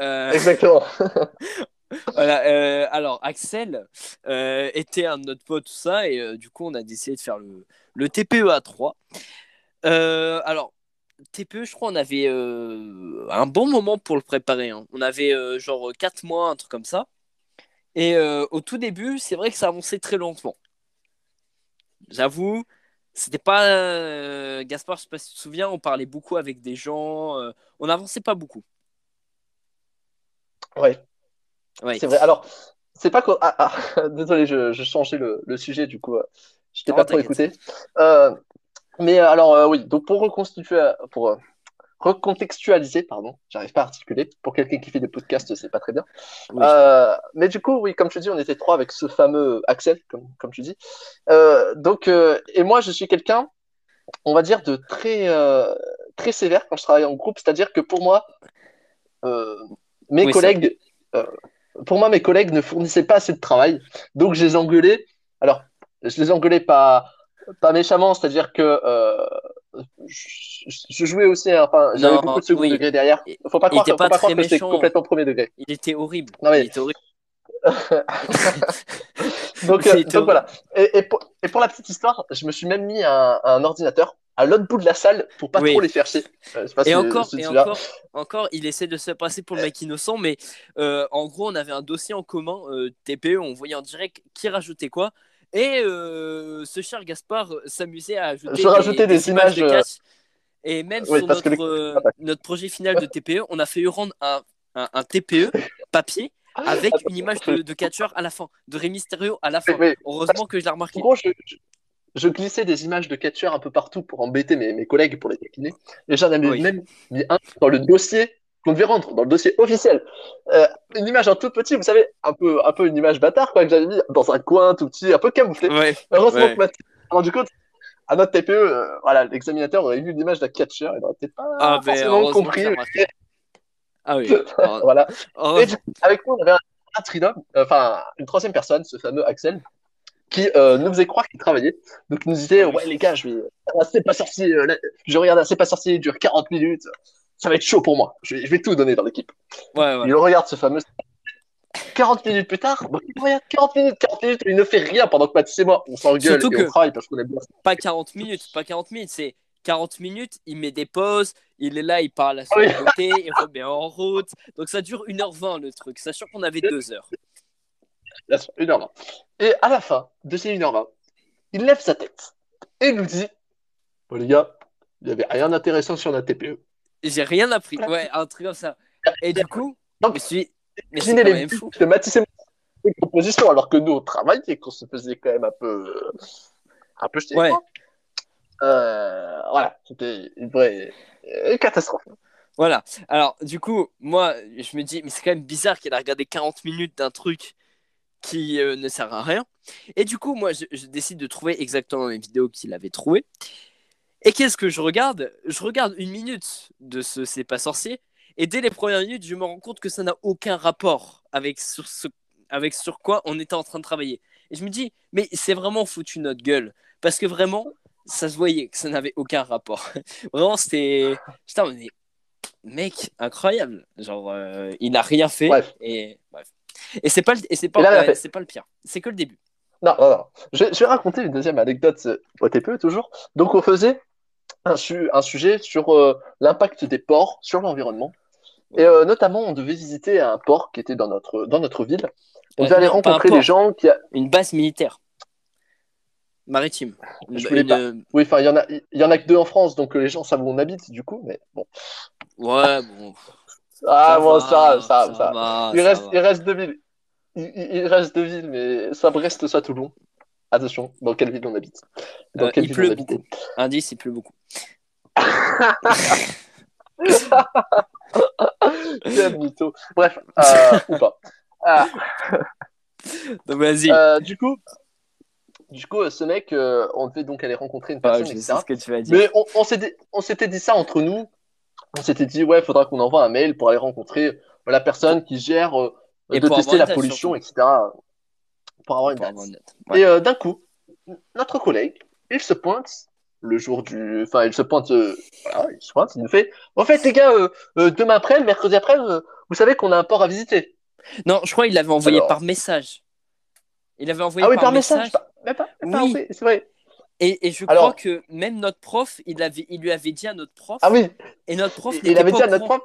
Speaker 2: Euh,
Speaker 1: Exactement.
Speaker 2: Euh, alors Axel euh, était un de notre pote, tout ça, et euh, du coup, on a décidé de faire le, TPE à 3. Euh, alors, TPE, je crois, on avait un bon moment pour le préparer. hein. On avait genre 4 mois, un truc comme ça. Et au tout début, c'est vrai que ça avançait très lentement. J'avoue, c'était pas. Gaspard, je sais pas si tu te souviens, on parlait beaucoup avec des gens, on n'avançait pas beaucoup.
Speaker 1: Ouais. C'est vrai. Alors, c'est pas quoi. Ah, ah, désolé, je, je changeais le, le sujet, du coup, euh, je t'ai pas trop écouté. Euh, mais euh, alors, euh, oui, donc pour reconstituer, pour euh, recontextualiser, pardon, j'arrive pas à articuler. Pour quelqu'un qui fait des podcasts, c'est pas très bien.
Speaker 2: Oui.
Speaker 1: Mais du coup, oui, comme tu dis, on était trois avec ce fameux Axel, comme, comme tu dis. Donc, et moi, je suis quelqu'un, on va dire, de très, très sévère quand je travaille en groupe. C'est-à-dire que pour moi, mes
Speaker 2: Oui,
Speaker 1: collègues, euh, pour moi, mes collègues ne fournissaient pas assez de travail. Donc, je les engueulais. Alors, je les engueulais pas, pas méchamment, c'est-à-dire que euh, je, je jouais aussi, hein, enfin, j'avais beaucoup de second
Speaker 2: oui.
Speaker 1: degré derrière. Faut pas
Speaker 2: Il
Speaker 1: croire,
Speaker 2: était
Speaker 1: faut
Speaker 2: pas
Speaker 1: pas croire que c'était complètement premier degré.
Speaker 2: Il était horrible.
Speaker 1: Non, mais-
Speaker 2: Il était horrible.
Speaker 1: Donc, euh, donc voilà. Et, et, pour, et pour la petite histoire, je me suis même mis un, un ordinateur à l'autre bout de la salle pour pas
Speaker 2: Oui.
Speaker 1: trop les faire chier. Euh, pas
Speaker 2: Et
Speaker 1: si-
Speaker 2: encore,
Speaker 1: si
Speaker 2: et encore, encore, il essaie de se passer pour le mec innocent, mais euh, en gros, on avait un dossier en commun, euh, TPE, on voyait en direct qui rajoutait quoi. Et ce cher Gaspard s'amusait à ajouter
Speaker 1: rajoutais des images,
Speaker 2: de cache. Et même
Speaker 1: oui,
Speaker 2: sur notre,
Speaker 1: les-
Speaker 2: euh, notre projet final de TPE, on a fait rendre un, un, un TPE papier avec une image de, de catcheur à la fin, de Rey Mysterio à la fin. Heureusement que je l'ai
Speaker 1: En
Speaker 2: remarqué.
Speaker 1: gros, je, je, je glissais des images de catcheurs un peu partout pour embêter mes, mes collègues pour les taquiner. Et j'en avais
Speaker 2: Oui.
Speaker 1: même mis un dans le dossier qu'on devait rendre, dans le dossier officiel. Euh, une image en tout petit, vous savez, un peu, un peu une image bâtard, quoi, que j'avais mis dans un coin tout petit, un peu camouflé.
Speaker 2: Ouais,
Speaker 1: Heureusement
Speaker 2: Ouais.
Speaker 1: que Mathis Alors, du coup, à notre TPE, euh, voilà, l'examinateur aurait vu l'image d'un catcher, il aurait peut-être pas
Speaker 2: Ah, mais
Speaker 1: forcément compris. mais-.
Speaker 2: Ah oui.
Speaker 1: Voilà. Et
Speaker 2: heureusement.
Speaker 1: du coup, avec nous, on avait un, un trinôme, euh, enfin, une troisième personne, ce fameux Axel, qui euh, nous faisait croire qu'il travaillait. Donc, il nous disait, ouais, les gars, je vais. C'est pas sorcier, euh, je regarde, c'est pas sorcier, il dure 40 minutes. Ça va être chaud pour moi. Je vais, je vais tout donner dans l'équipe.
Speaker 2: Ouais, ouais.
Speaker 1: Il regarde ce fameux. 40 minutes plus tard, bon, il regarde 40 minutes, 40 minutes, il ne fait rien pendant que Mathis et moi, on s'engueule et
Speaker 2: que-
Speaker 1: on travaille parce qu'on aime bien.
Speaker 2: Pas 40 minutes, pas 40 minutes, c'est 40 minutes, il met des pauses, il est là, il parle à son
Speaker 1: oui.
Speaker 2: côté, il remet en route. Donc ça dure 1h20 le truc, sachant qu'on avait 2 heures.
Speaker 1: Bien sûr, 1h20. Et à la fin de ces 1h20, il lève sa tête et il nous dit Bon, les gars, il n'y avait rien d'intéressant sur notre TPE.
Speaker 2: J'ai rien appris, ouais, un truc comme ça. Et du coup, je
Speaker 1: Donc,
Speaker 2: me suis dit, mais c'est quand
Speaker 1: les
Speaker 2: même fou.
Speaker 1: de et moi des compositions alors que nous on travaillait et qu'on se faisait quand même un peu un peu jeter
Speaker 2: Ouais.
Speaker 1: Euh, voilà c'était une vraie une catastrophe
Speaker 2: Voilà. Alors, du coup, moi, je me dis, mais c'est quand même bizarre qu'il a regardé 40 minutes d'un truc qui euh, ne sert à rien. Et du coup, moi, je, je décide de trouver exactement les vidéos qu'il avait trouvées. Et qu'est-ce que je regarde? Je regarde une minute de ce C'est pas sorcier. Et dès les premières minutes, je me rends compte que ça n'a aucun rapport avec sur, ce, avec sur quoi on était en train de travailler. Et je me dis, mais c'est vraiment foutu notre gueule. Parce que vraiment, ça se voyait que ça n'avait aucun rapport. vraiment, c'était. Putain, mais mec, incroyable. Genre, euh, il n'a rien fait.
Speaker 1: Bref.
Speaker 2: Et bref. Et c'est pas, le- et c'est pas, c'est le pire. C'est que le début.
Speaker 1: non non non je, je vais raconter une deuxième anecdote euh, au TPE toujours donc on faisait un, su- un sujet sur euh, l'impact des ports sur l'environnement et euh, notamment on devait visiter un port qui était dans notre dans notre ville on
Speaker 2: Euh,
Speaker 1: devait aller rencontrer des gens qui a...
Speaker 2: Une base militaire. Maritime.
Speaker 1: Je
Speaker 2: Une-
Speaker 1: voulais pas. oui enfin il y en a y en a que deux en France donc euh, les gens savent où on habite du coup mais bon
Speaker 2: Ouais, bon.
Speaker 1: Ah
Speaker 2: ça
Speaker 1: bon ça ça, ça.
Speaker 2: va,
Speaker 1: Il
Speaker 2: ça
Speaker 1: reste, il reste deux villes. Il, il- reste deux villes, mais soit Brest, soit Toulon. Attention, dans quelle ville on habite? Dans
Speaker 2: Euh,
Speaker 1: quelle
Speaker 2: il
Speaker 1: ville
Speaker 2: pleut
Speaker 1: on
Speaker 2: beaucoup. Indice, il pleut beaucoup.
Speaker 1: Quel mytho. Bref, euh, ou pas. Ah,
Speaker 2: Donc vas-y.
Speaker 1: euh, du coup, du coup, ce mec, on devait donc aller rencontrer une
Speaker 2: Ah,
Speaker 1: personne,
Speaker 2: je
Speaker 1: etc.
Speaker 2: sais ce que tu vas dire.
Speaker 1: Mais on, on s'était, on s'était dit ça entre nous. On s'était dit, ouais, faudra qu'on envoie un mail pour aller rencontrer la personne qui gère euh,
Speaker 2: Et
Speaker 1: de tester la
Speaker 2: date,
Speaker 1: pollution,
Speaker 2: surtout.
Speaker 1: etc. Pour avoir une
Speaker 2: Pour
Speaker 1: date.
Speaker 2: avoir une date. Ouais.
Speaker 1: Et euh, d'un coup, notre collègue, il se pointe le jour du. Enfin, il se pointe. euh, Voilà, il se pointe, il nous fait. En fait, les gars, euh, euh, demain après, le mercredi après, euh, vous savez qu'on a un port à visiter.
Speaker 2: Non, je crois qu'il l'avait envoyé
Speaker 1: Alors.
Speaker 2: par message. Il avait envoyé
Speaker 1: Ah oui,
Speaker 2: par,
Speaker 1: par message. pas-
Speaker 2: Oui.
Speaker 1: c'est vrai.
Speaker 2: Et, et je
Speaker 1: Alors.
Speaker 2: crois que même notre prof, il, avait, il lui avait dit à notre prof.
Speaker 1: Ah oui,
Speaker 2: Et notre prof,
Speaker 1: il, il avait dit à notre prof.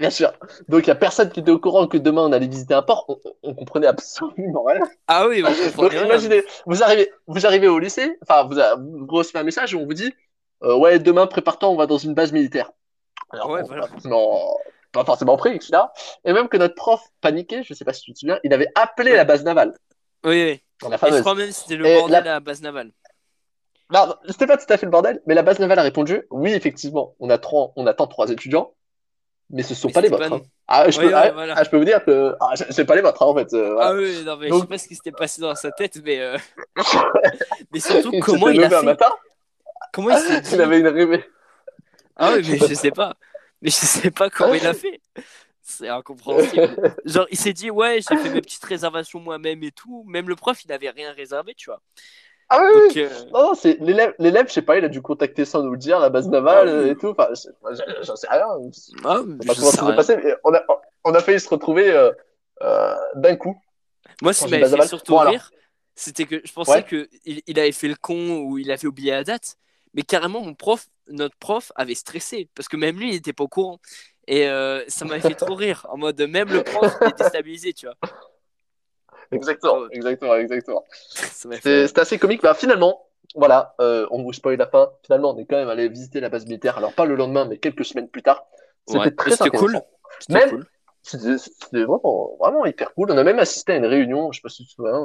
Speaker 1: Bien sûr. Donc, il n'y a personne qui était au courant que demain on allait visiter un port. On, comprenait absolument rien.
Speaker 2: Ah oui, on
Speaker 1: Donc,
Speaker 2: rien.
Speaker 1: imaginez, vous arrivez, vous arrivez au lycée, enfin, vous, a- vous recevez un message et on vous dit euh, Ouais, demain, prépare-toi, on va dans une base militaire. Alors,
Speaker 2: Ouais, voilà.
Speaker 1: pas, forcément, pas forcément pris, etc. Et même que notre prof paniquait, je sais pas si tu te souviens, il avait appelé
Speaker 2: Ouais.
Speaker 1: la base navale.
Speaker 2: Oui, oui.
Speaker 1: dans la
Speaker 2: Et je
Speaker 1: fameuse.
Speaker 2: crois même que c'était le
Speaker 1: Et
Speaker 2: bordel
Speaker 1: la-
Speaker 2: à la base navale.
Speaker 1: Non, c'était pas tout à fait le bordel, mais la base navale a répondu Oui, effectivement, on, attend, on attend trois étudiants, mais ce sont
Speaker 2: Mais
Speaker 1: pas les vôtres.
Speaker 2: pas
Speaker 1: hein. Ah, je
Speaker 2: Oui,
Speaker 1: peux,
Speaker 2: ouais,
Speaker 1: ah,
Speaker 2: voilà.
Speaker 1: ah, je peux vous dire que ah, c'est- pas les vôtres, hein, en fait. euh, voilà.
Speaker 2: Ah oui, non, mais je sais pas ce qui s'était passé dans sa tête, mais, euh, mais surtout,
Speaker 1: il
Speaker 2: comment il a
Speaker 1: levé un
Speaker 2: fait
Speaker 1: matin,
Speaker 2: Comment il s'est dit
Speaker 1: il avait une rêve.
Speaker 2: Ah oui, mais je sais pas. Mais je sais pas comment il a fait. C'est incompréhensible. Genre, il s'est dit, ouais, j'ai fait mes petites réservations moi-même et tout. Même le prof, il n'avait rien réservé, tu vois.
Speaker 1: Ah oui,
Speaker 2: euh,
Speaker 1: Non, non, c'est l'élève, l'élève, je sais pas, il a dû contacter sans nous le dire, la base navale
Speaker 2: Ah oui.
Speaker 1: euh, et tout. Enfin, j'en sais rien. Je sais
Speaker 2: ah, sais rien.
Speaker 1: passé, on a, on a failli se retrouver euh, euh, d'un coup.
Speaker 2: Moi, ce qui m'avait fait surtout
Speaker 1: Bon,
Speaker 2: rire, c'était que je pensais
Speaker 1: Ouais.
Speaker 2: que il, il avait fait le con ou il avait oublié la date. Mais carrément, mon prof, notre prof avait stressé parce que même lui, il n'était pas au courant. Et ça m'avait fait trop rire. En mode, même le prof était déstabilisé, tu vois.
Speaker 1: Exactement, exactement, exactement. C'est assez comique. Bah, finalement, voilà, euh, on vous spoil la fin. Finalement, on est quand même allé visiter la base militaire. Alors, pas le lendemain, mais quelques semaines plus tard. C'était
Speaker 2: Ouais.
Speaker 1: très
Speaker 2: cool.
Speaker 1: intéressant.
Speaker 2: C'était
Speaker 1: Même-
Speaker 2: cool.
Speaker 1: C'était vraiment, vraiment hyper cool. On a même assisté à une réunion, je sais pas si tu te souviens.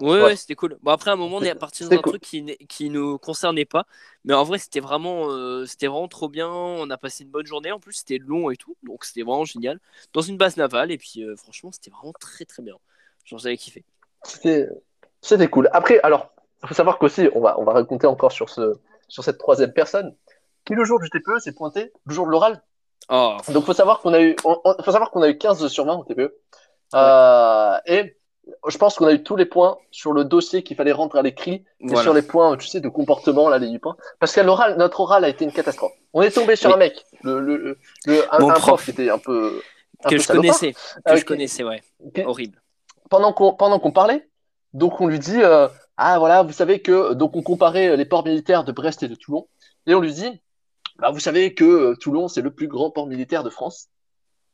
Speaker 2: Ouais,
Speaker 1: Ouais.
Speaker 2: ouais, c'était cool. Bon, après, à un moment, on est parti dans un
Speaker 1: cool.
Speaker 2: truc qui, qui nous concernait pas. Mais en vrai, c'était vraiment, euh, c'était vraiment trop bien. On a passé une bonne journée. En plus, c'était long et tout. Donc, c'était vraiment génial. Dans une base navale. Et puis, euh, franchement, c'était vraiment très, très bien. J'avais kiffé.
Speaker 1: C'était cool. Après, alors, faut savoir qu'aussi, on va, on va raconter encore sur, ce, sur cette troisième personne, qui le jour du TPE s'est pointé, le jour de l'oral.
Speaker 2: Oh,
Speaker 1: Donc, faut savoir qu'on a eu, on- on- faut savoir qu'on a eu 15 sur 20 au TPE. Euh, et je pense qu'on a eu tous les points sur le dossier qu'il fallait rendre à l'écrit et
Speaker 2: voilà.
Speaker 1: sur les points, tu sais, de comportement, là, les 8 points. Parce qu'à l'oral, notre oral a été une catastrophe. On est tombé sur un mec, le, le, le- un, un
Speaker 2: prof.
Speaker 1: prof qui était un peu, un
Speaker 2: Que
Speaker 1: peu
Speaker 2: je
Speaker 1: salopard.
Speaker 2: connaissais. Que je
Speaker 1: ok.
Speaker 2: connaissais, ouais.
Speaker 1: Qui-
Speaker 2: Horrible.
Speaker 1: Pendant qu'on pendant qu'on parlait, donc on lui dit euh, ah voilà vous savez que donc on comparait les ports militaires de Brest et de Toulon et on lui dit bah vous savez que euh, Toulon c'est le plus grand port militaire de France.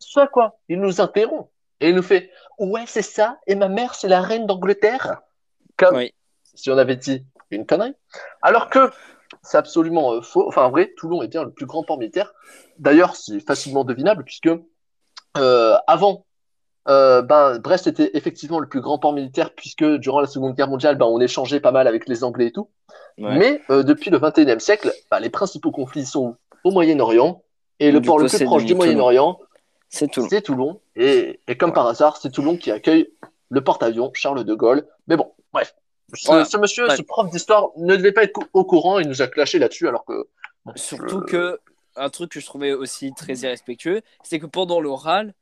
Speaker 1: Soit quoi? Il nous interrompt et il nous fait ouais c'est ça et ma mère c'est la reine d'Angleterre comme
Speaker 2: Oui.
Speaker 1: si on avait dit une connerie. Alors que c'est absolument euh, faux. Enfin en vrai Toulon est bien le plus grand port militaire. D'ailleurs c'est facilement devinable puisque euh, avant euh, ben, Brest était effectivement le plus grand port militaire puisque durant la Seconde Guerre mondiale, ben, on échangeait pas mal avec les Anglais et tout.
Speaker 2: Ouais.
Speaker 1: Mais euh, depuis le 21e siècle, ben, les principaux conflits sont au Moyen-Orient et le
Speaker 2: Du
Speaker 1: port
Speaker 2: coup,
Speaker 1: le plus proche du
Speaker 2: Toulon.
Speaker 1: Moyen-Orient,
Speaker 2: C'est tout.
Speaker 1: c'est Toulon. Et, et comme par hasard, c'est Toulon qui accueille le porte-avions Charles de Gaulle. Mais bon, bref. Ce,
Speaker 2: Voilà.
Speaker 1: ce monsieur,
Speaker 2: Ouais.
Speaker 1: ce prof d'histoire ne devait pas être au courant, il nous a clashé là-dessus alors que.
Speaker 2: Surtout
Speaker 1: euh,
Speaker 2: que un truc que je trouvais aussi très irrespectueux, c'est que pendant l'oral,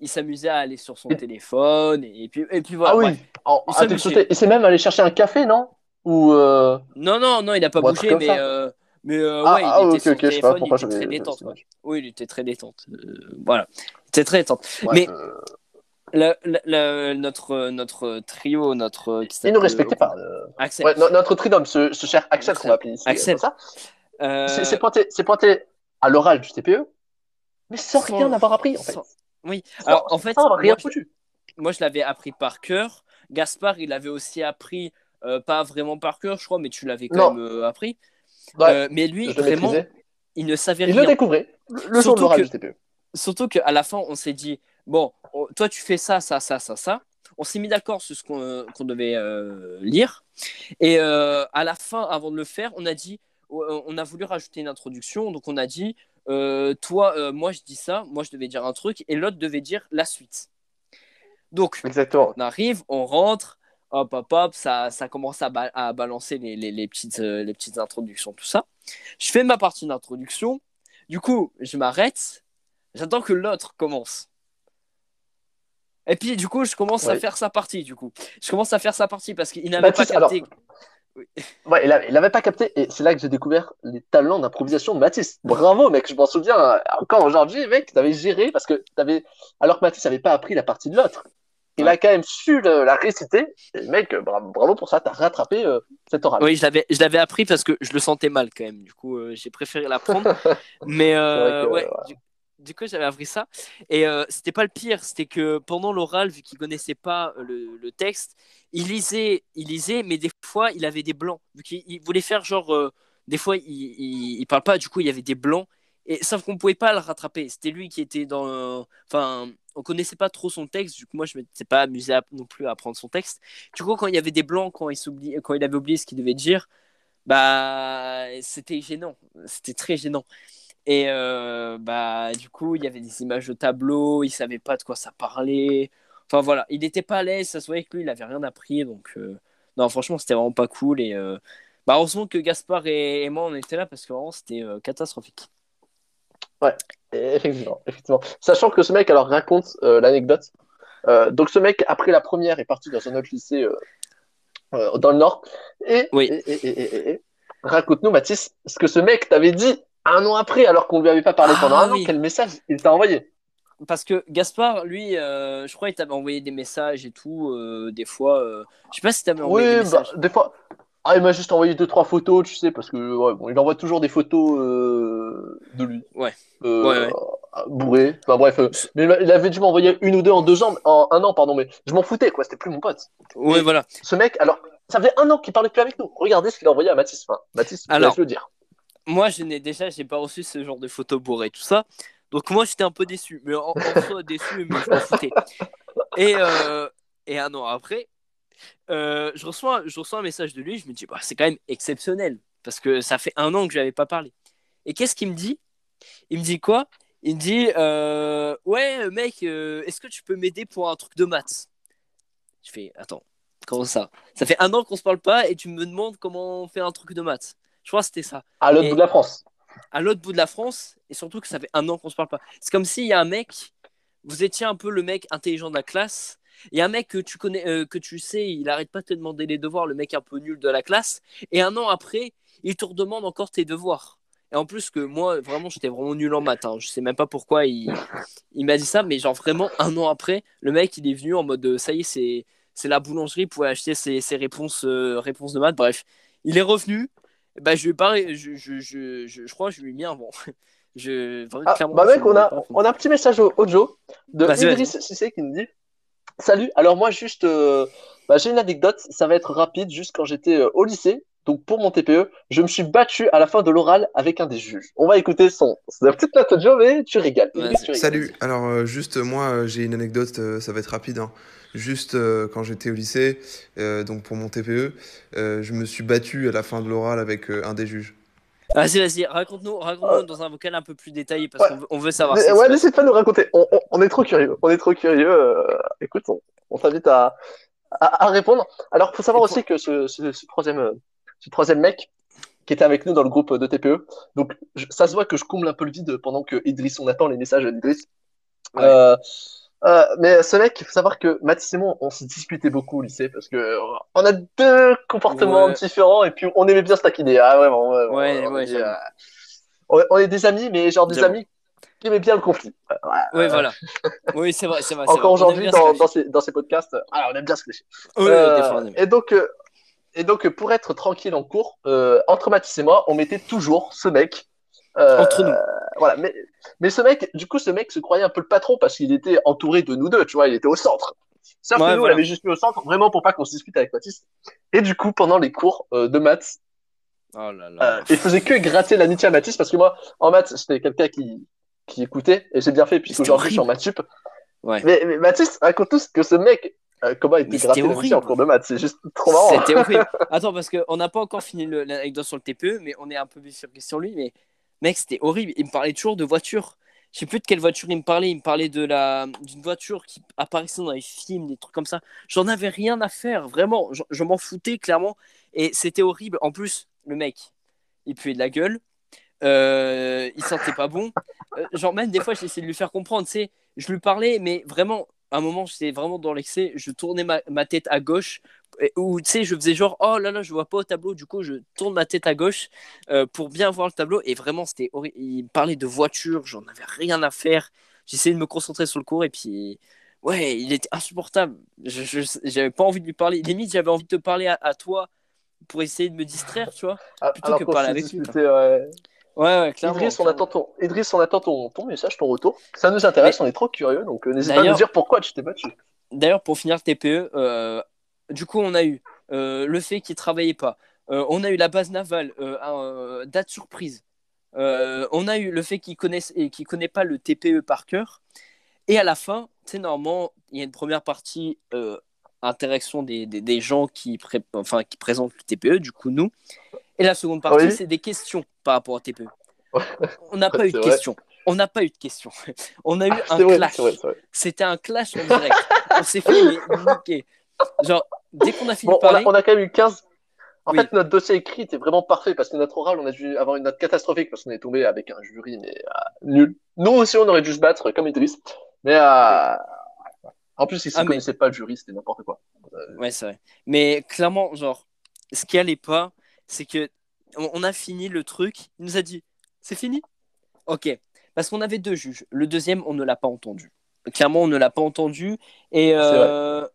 Speaker 2: il s'amusait à aller sur son téléphone et, et puis et puis voilà.
Speaker 1: Ah oui, en-
Speaker 2: Il.
Speaker 1: Et c'est même aller chercher un café, non? Ou. euh,
Speaker 2: Non non non, il n'a pas bougé, mais euh, mais euh,
Speaker 1: Ah,
Speaker 2: ouais, il
Speaker 1: ah,
Speaker 2: était sur téléphone, il était très détente. Oui, il était très détente. Voilà, il était très détente. Mais- La- la- la- notre notre trio, notre
Speaker 1: il nous
Speaker 2: s'appelle,
Speaker 1: respectait pas.
Speaker 2: Axel.
Speaker 1: Ouais, no- notre tridome, ce, ce cher Axel qu'on va appeler ici.
Speaker 2: Axel.
Speaker 1: c'est- pointé, à l'oral du TPE, mais sans
Speaker 2: Sans-
Speaker 1: rien avoir appris en fait.
Speaker 2: sans- Oui.
Speaker 1: Sans-
Speaker 2: Alors en fait,
Speaker 1: rien
Speaker 2: moi, je-
Speaker 1: foutu.
Speaker 2: moi je l'avais appris par cœur. Gaspard, il l'avait aussi appris, euh, pas vraiment par cœur, je crois, mais tu l'avais quand
Speaker 1: Non.
Speaker 2: même euh, appris.
Speaker 1: Ouais,
Speaker 2: Euh, mais lui, vraiment,
Speaker 1: maîtrisais.
Speaker 2: il ne savait
Speaker 1: Il
Speaker 2: rien.
Speaker 1: le découvrait le
Speaker 2: Surtout que-
Speaker 1: du.
Speaker 2: Surtout qu'à la fin, on s'est dit bon, on- toi tu fais ça, ça, ça, ça, ça. On s'est mis d'accord sur ce qu'on devait lire. Et à la fin, avant de le faire, on a dit, on a voulu rajouter une introduction. Donc on a dit, euh, toi, euh, moi je dis ça, moi je devais dire un truc, et l'autre devait dire la suite. Donc
Speaker 1: Exactement.
Speaker 2: on arrive, on rentre, hop, hop, hop, ça, ça commence à, ba- à balancer les, les, les petites, euh, les petites introductions, tout ça. Je fais ma partie d'introduction. Du coup, je m'arrête. J'attends que l'autre commence. Et puis, du coup, je commence à faire sa partie, du coup. Je commence à faire sa partie parce qu'il n'avait pas
Speaker 1: Baptiste, alors,
Speaker 2: capté.
Speaker 1: Ouais, il, avait, il avait pas capté, et c'est là que j'ai découvert les talents d'improvisation de Mathis. Bravo, mec, je m'en souviens encore aujourd'hui, mec, t'avais géré parce que t'avais, alors que Mathis avait pas appris la partie de l'autre. Il
Speaker 2: Ouais.
Speaker 1: a quand même su le- la réciter, et mec, bravo, bravo pour ça, t'as rattrapé euh, cette oral.
Speaker 2: Oui, je l'avais, je l'avais appris parce que je le sentais mal quand même. Du coup, euh, j'ai préféré l'apprendre. Mais euh,
Speaker 1: que,
Speaker 2: ouais. Du, coup, j'avais appris ça. Et euh, c'était pas le pire, c'était que pendant l'oral, vu qu'il connaissait pas euh, le, texte, il lisait, il lisait, mais des fois, il avait des blancs. Vu qu'il il voulait faire genre, euh, des fois, il, il, parle pas, du coup, il y avait des blancs. Et sauf qu'on pouvait pas le rattraper. C'était lui qui était dans. Enfin, on connaissait pas trop son texte. Du coup, moi, je m'étais pas amusé non plus à apprendre son texte. Du coup, quand il y avait des blancs, quand il, quand il avait oublié ce qu'il devait dire, bah, c'était gênant. C'était très gênant. Et euh, bah, du coup, il y avait des images de tableau, il savait pas de quoi ça parlait. Enfin voilà, il n'était pas à l'aise, ça se voyait que lui, il avait rien appris. Donc, euh, non, franchement, c'était vraiment pas cool. Et euh, bah, heureusement que Gaspard et, et moi, on était là parce que vraiment, c'était catastrophique.
Speaker 1: Et Effectivement, effectivement. Sachant que ce mec, alors, raconte l'anecdote. Donc, ce mec, après la première, est parti dans un autre lycée dans le Nord. Et,
Speaker 2: Oui.
Speaker 1: et- raconte-nous, Mathis, ce que ce mec t'avait dit un an après, alors qu'on lui avait pas parlé
Speaker 2: Ah,
Speaker 1: pendant un
Speaker 2: oui.
Speaker 1: an. Quel message il t'a envoyé?
Speaker 2: Parce que Gaspard, lui, euh, je crois qu'il t'avait envoyé des messages et tout, euh, des fois. euh, Je sais pas si t'avais envoyé des
Speaker 1: Oui, bah,
Speaker 2: messages.
Speaker 1: des fois. Ah, il m'a juste envoyé deux trois photos, tu sais, parce que ouais, bon, il envoie toujours des photos euh, de lui.
Speaker 2: Ouais. Ouais, ouais.
Speaker 1: Bourré. Enfin bref, mais il avait dû m'envoyer une ou deux en deux ans, en un an, pardon, mais je m'en foutais, quoi. C'était plus mon pote.
Speaker 2: Ouais, voilà.
Speaker 1: Ce mec, alors, ça faisait un an qu'il parlait plus avec nous. Regardez ce qu'il a envoyé à Mathis. Enfin, Mathis, je
Speaker 2: Alors.
Speaker 1: laisse le dire.
Speaker 2: Moi je n'ai déjà j'ai pas reçu ce genre de photos bourrées tout ça. Donc moi j'étais un peu déçu. Mais en, soi déçu mais je m'en foutais. Et euh, et un an après euh, je reçois je reçois un message de lui. Je me dis bah c'est quand même exceptionnel. Parce que ça fait un an que je n'avais pas parlé. Et qu'est-ce qu'il me dit? Il me dit quoi? Il me dit euh, ouais mec est-ce que tu peux m'aider pour un truc de maths? Je fais attends Comment ça? Ça fait un an qu'on se parle pas et tu me demandes comment on fait un truc de maths. Je crois que c'était ça.
Speaker 1: À l'autre bout de la France.
Speaker 2: À l'autre bout de la France et surtout que ça fait un an qu'on se parle pas. C'est comme s'il y a un mec, vous étiez un peu le mec intelligent de la classe. Et un mec que tu connais, euh, que tu sais, il arrête pas de te demander les devoirs, le mec un peu nul de la classe. Et un an après, il te redemande encore tes devoirs. Et en plus que moi, vraiment, j'étais vraiment nul en maths. hein. Je sais même pas pourquoi il, il m'a dit ça, mais genre vraiment un an après, le mec, il est venu en mode, euh, ça y est, c'est, c'est la boulangerie, pour acheter ses, ses réponses, euh, réponses de maths. Bref, il est revenu. Bah, je parlé, je, je, je, je, crois que je lui ai mis un bon. Je,
Speaker 1: Ah,
Speaker 2: clairement,
Speaker 1: bah mec, on a, on a un petit message au, au Joe de
Speaker 2: vas-y.
Speaker 1: Idriss Cissé qui nous dit Salut, alors moi juste, euh, bah, j'ai une anecdote, ça va être rapide, juste quand j'étais euh, au lycée, donc pour mon TPE, je me suis battu à la fin de l'oral avec un des juges. On va écouter son, c'est petite note de Joe, mais tu régales. Tu.
Speaker 4: Salut, alors euh, juste moi euh, j'ai une anecdote, euh, ça va être rapide. hein. Juste euh, quand j'étais au lycée, euh, donc pour mon TPE, euh, je me suis battu à la fin de l'oral avec euh, un des juges.
Speaker 2: Vas-y, vas-y, raconte-nous raconte dans un vocal un peu plus détaillé parce
Speaker 1: Ouais.
Speaker 2: qu'on veut, savoir.
Speaker 1: Mais- ouais, n'hésite pas à nous raconter, on, on- on est trop curieux, on est trop curieux, euh, écoute, on, on t'invite à, à, à répondre. Alors, faut savoir aussi que ce, ce, ce troisième, euh, ce troisième mec qui était avec nous dans le groupe de TPE, donc je- ça se voit que je comble un peu le vide pendant que Idriss, on attend les messages d'Idriss.
Speaker 2: Ouais.
Speaker 1: Euh, euh, mais ce mec, il faut savoir que Mathis et moi, on se disputait beaucoup au lycée parce que on a deux comportements
Speaker 2: Ouais.
Speaker 1: différents et puis on aimait bien se taquiner. Ah, vraiment, ouais,
Speaker 2: Ouais,
Speaker 1: on, euh, on- est des amis, mais genre des amis qui aimaient bien le conflit.
Speaker 2: Oui, voilà. Oui, c'est vrai, c'est vrai.
Speaker 1: Encore aujourd'hui, dans, ces, dans ces podcasts, ah, on aime bien se clasher.
Speaker 2: Oui,
Speaker 1: et donc, et donc, pour être tranquille en cours, euh, entre Mathis et moi, on mettait toujours ce mec. euh,
Speaker 2: Entre nous.
Speaker 1: Voilà, mais, mais ce mec, du coup, ce mec se croyait un peu le patron parce qu'il était entouré de nous deux, tu vois, il était au centre. Sauf
Speaker 2: Ouais,
Speaker 1: que nous,
Speaker 2: voilà.
Speaker 1: on l'avait juste mis au centre, vraiment pour pas qu'on se dispute avec Mathis. Et du coup, pendant les cours euh, de maths,
Speaker 2: Oh là là.
Speaker 1: il faisait que gratter l'amitié à Mathis parce que moi, en maths, j'étais quelqu'un qui, qui écoutait et j'ai bien fait puisqu'aujourd'hui, je suis en maths sup.
Speaker 2: Ouais.
Speaker 1: Mais, mais Mathis, raconte tous que ce mec, euh, comment il était gratté l'amitié en cours de maths. C'est juste trop marrant.
Speaker 2: C'était horrible. Attends, parce qu'on n'a pas encore fini le- l'anecdote sur le TPE, mais on est un peu sur lui. Mais mec, c'était horrible. Il me parlait toujours de voiture. Je sais plus de quelle voiture il me parlait. Il me parlait de la d'une voiture qui apparaissait dans les films, des trucs comme ça. J'en avais rien à faire, vraiment. Je, je m'en foutais clairement. Et c'était horrible. En plus, le mec, il puait de la gueule. Euh, il sentait pas bon. Euh, genre même des fois, j'essayais de lui faire comprendre. Sais, je lui parlais, mais vraiment, à un moment, j'étais vraiment dans l'excès. Je tournais ma, ma tête à gauche ou tu sais, je faisais genre oh là là, je vois pas au tableau, du coup, je tourne ma tête à gauche euh, pour bien voir le tableau. Et vraiment, c'était horrible. Il me parlait de voiture, j'en avais rien à faire. J'essayais de me concentrer sur le cours et puis. Ouais, il était insupportable. J'avais pas envie de lui parler. Limite, j'avais envie de te parler à, à toi pour essayer de me distraire, tu vois.
Speaker 1: Ah,
Speaker 2: plutôt
Speaker 1: alors
Speaker 2: que parler avec lui,
Speaker 1: ouais.
Speaker 2: Ouais, ouais, clairement.
Speaker 1: Idriss, on attend ton, Idriss, on attend ton, ton message, ton retour. Ça nous intéresse, on est trop curieux, donc euh, n'hésite pas à nous dire pourquoi tu t'es battu.
Speaker 2: D'ailleurs, pour finir le TPE, euh, du coup, on a eu euh, le fait qu'il travaillait pas. On a eu la base navale, date surprise. On a eu le fait qu'il connaisse et qu'il connaît pas le TPE par cœur. Et à la fin, sais, normalement, il y a une première partie euh, interaction des, des, des gens qui, pré- enfin, qui présentent le TPE, du coup, nous. Et la seconde partie,
Speaker 1: Oui.
Speaker 2: c'est des questions par rapport au TPE.
Speaker 1: Ouais.
Speaker 2: On n'a pas eu de questions. On n'a pas eu de questions. On a eu
Speaker 1: Ah,
Speaker 2: un
Speaker 1: vrai,
Speaker 2: clash. C'était un clash en direct. on s'est fait niquer. Genre, dès qu'on a fini
Speaker 1: Bon,
Speaker 2: de
Speaker 1: on a,
Speaker 2: parler,
Speaker 1: on a quand même eu 15. En
Speaker 2: Oui.
Speaker 1: fait, notre dossier écrit était vraiment parfait parce que notre oral, on a dû avoir une note catastrophique parce qu'on est tombé avec un jury, mais euh, nul. Nous aussi, on aurait dû se battre comme Idriss. Mais euh, en plus, ils ne
Speaker 2: Ah, mais-
Speaker 1: connaissaient pas le jury, c'était n'importe quoi.
Speaker 2: ouais, c'est vrai. Mais clairement, genre, ce qui allait pas, c'est que on a fini le truc. Il nous a dit, c'est fini. Ok. Parce qu'on avait deux juges. Le deuxième, on ne l'a pas entendu. Clairement, on ne l'a pas entendu. Et euh,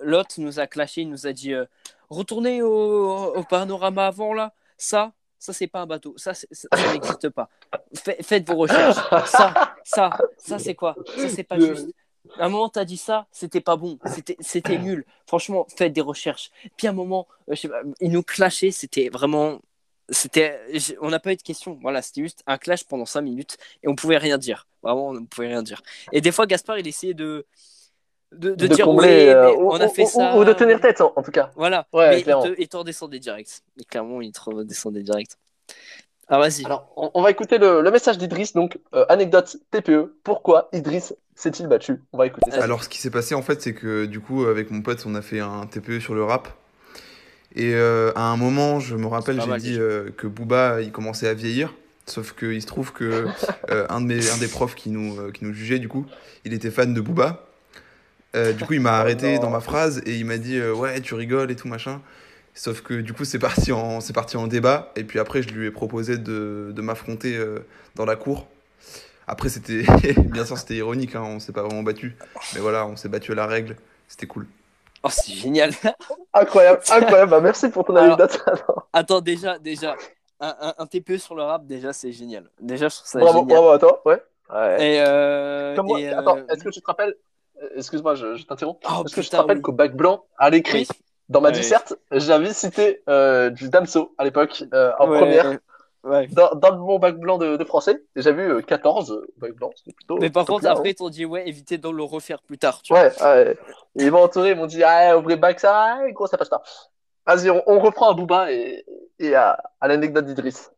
Speaker 2: l'autre nous a clashé. Il nous a dit, euh, retournez au, au panorama avant là. Ça, ça c'est pas un bateau. Ça, ça, ça n'existe pas. Fa- faites vos recherches. Ça, ça, ça c'est quoi? Ça c'est pas juste. À un moment, t'as dit ça, c'était pas bon, c'était, nul. Franchement, faites des recherches. Puis à un moment, euh, je sais pas, ils nous clashaient, c'était vraiment. C'était, on n'a pas eu de questions. Voilà, c'était juste un clash pendant 5 minutes et on pouvait rien dire. Vraiment, on ne pouvait rien dire. Et des fois, Gaspard, il essayait de, de, de
Speaker 1: de
Speaker 2: dire
Speaker 1: combler,
Speaker 2: ouais,
Speaker 1: euh,
Speaker 2: mais on a fait
Speaker 1: ou-
Speaker 2: ça.
Speaker 1: ou de tenir tête, en, tout cas.
Speaker 2: Voilà,
Speaker 1: Ouais,
Speaker 2: mais il te, il te redescendait direct. Et clairement, il te redescendait direct. Alors, vas-y.
Speaker 1: Alors, on, on va écouter le, le message d'Idriss. Donc, euh, anecdote TPE. Pourquoi Idriss s'est-il battu? On va écouter ça.
Speaker 4: Alors, ce qui s'est passé, en fait, c'est que du coup, avec mon pote, on a fait un TPE sur le rap. Et euh, à un moment, je me rappelle, j'ai dit euh, que Booba, il commençait à vieillir. Sauf qu'il se trouve que euh, un, de mes, un des profs qui nous, euh, qui nous jugeait, du coup, il était fan de Booba. Euh, du coup, il m'a arrêté
Speaker 1: non.
Speaker 4: dans ma phrase et il m'a dit euh, Ouais, tu rigoles et tout machin. Sauf que du coup, c'est parti, en, c'est parti en débat. Et puis après, je lui ai proposé de, de m'affronter euh, dans la cour. Après, c'était bien sûr, c'était ironique, hein, on s'est pas vraiment battu. Mais voilà, on s'est battu à la règle. C'était cool.
Speaker 2: Oh, c'est génial.
Speaker 1: Incroyable, incroyable. Bah, merci pour ton
Speaker 2: Alors,
Speaker 1: anecdote.
Speaker 2: Attends, déjà, déjà, un, un, un TPE sur le rap, déjà, c'est génial. Déjà, je trouve ça
Speaker 1: bravo,
Speaker 2: génial.
Speaker 1: bravo à toi. Ouais. Ouais.
Speaker 2: Et, euh,
Speaker 1: Comme moi,
Speaker 2: et, euh,
Speaker 1: Attends, est-ce que tu te rappelles euh, Excuse-moi, je, je t'interromps.
Speaker 2: Oh,
Speaker 1: est-ce que tu te
Speaker 2: putain,
Speaker 1: rappelles
Speaker 2: oui.
Speaker 1: qu'au bac blanc, à l'écrit,
Speaker 2: Oui.
Speaker 1: Dans ma
Speaker 2: Ouais.
Speaker 1: disserte, j'avais cité euh, du Damso à l'époque, euh, en
Speaker 2: Ouais,
Speaker 1: première.
Speaker 2: Ouais.
Speaker 1: Dans, dans mon bac blanc de, de français, j'avais eu euh, 14 euh, bac blanc, c'était plutôt.
Speaker 2: Mais par contre,
Speaker 1: bien,
Speaker 2: après,
Speaker 1: hein.
Speaker 2: ils t'ont dit, ouais, évitez de le refaire plus tard. Tu vois.
Speaker 1: Ouais, ils m'ont entouré, ils m'ont dit, ah, au vrai bac, ça, ouais, gros, ça passe pas. Vas-y, on, on reprend à Booba et, et à, à l'anecdote d'Idriss.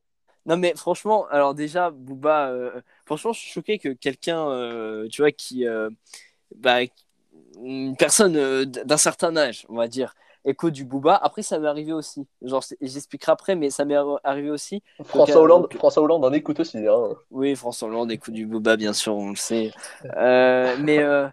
Speaker 2: Non, mais franchement, alors déjà, Booba, euh, franchement, je suis choqué que quelqu'un, euh, tu vois, qui. euh, bah, une personne euh, d'un certain âge, on va dire, écoute du Booba. Après, ça m'est arrivé aussi. Genre, j'expliquerai après, mais ça m'est arri- arrivé aussi.
Speaker 1: François
Speaker 2: euh,
Speaker 1: Hollande,
Speaker 2: donc-
Speaker 1: François Hollande en écoute aussi. Hein.
Speaker 2: Oui, François Hollande écoute du Booba, bien sûr, on le sait. Euh, mais euh,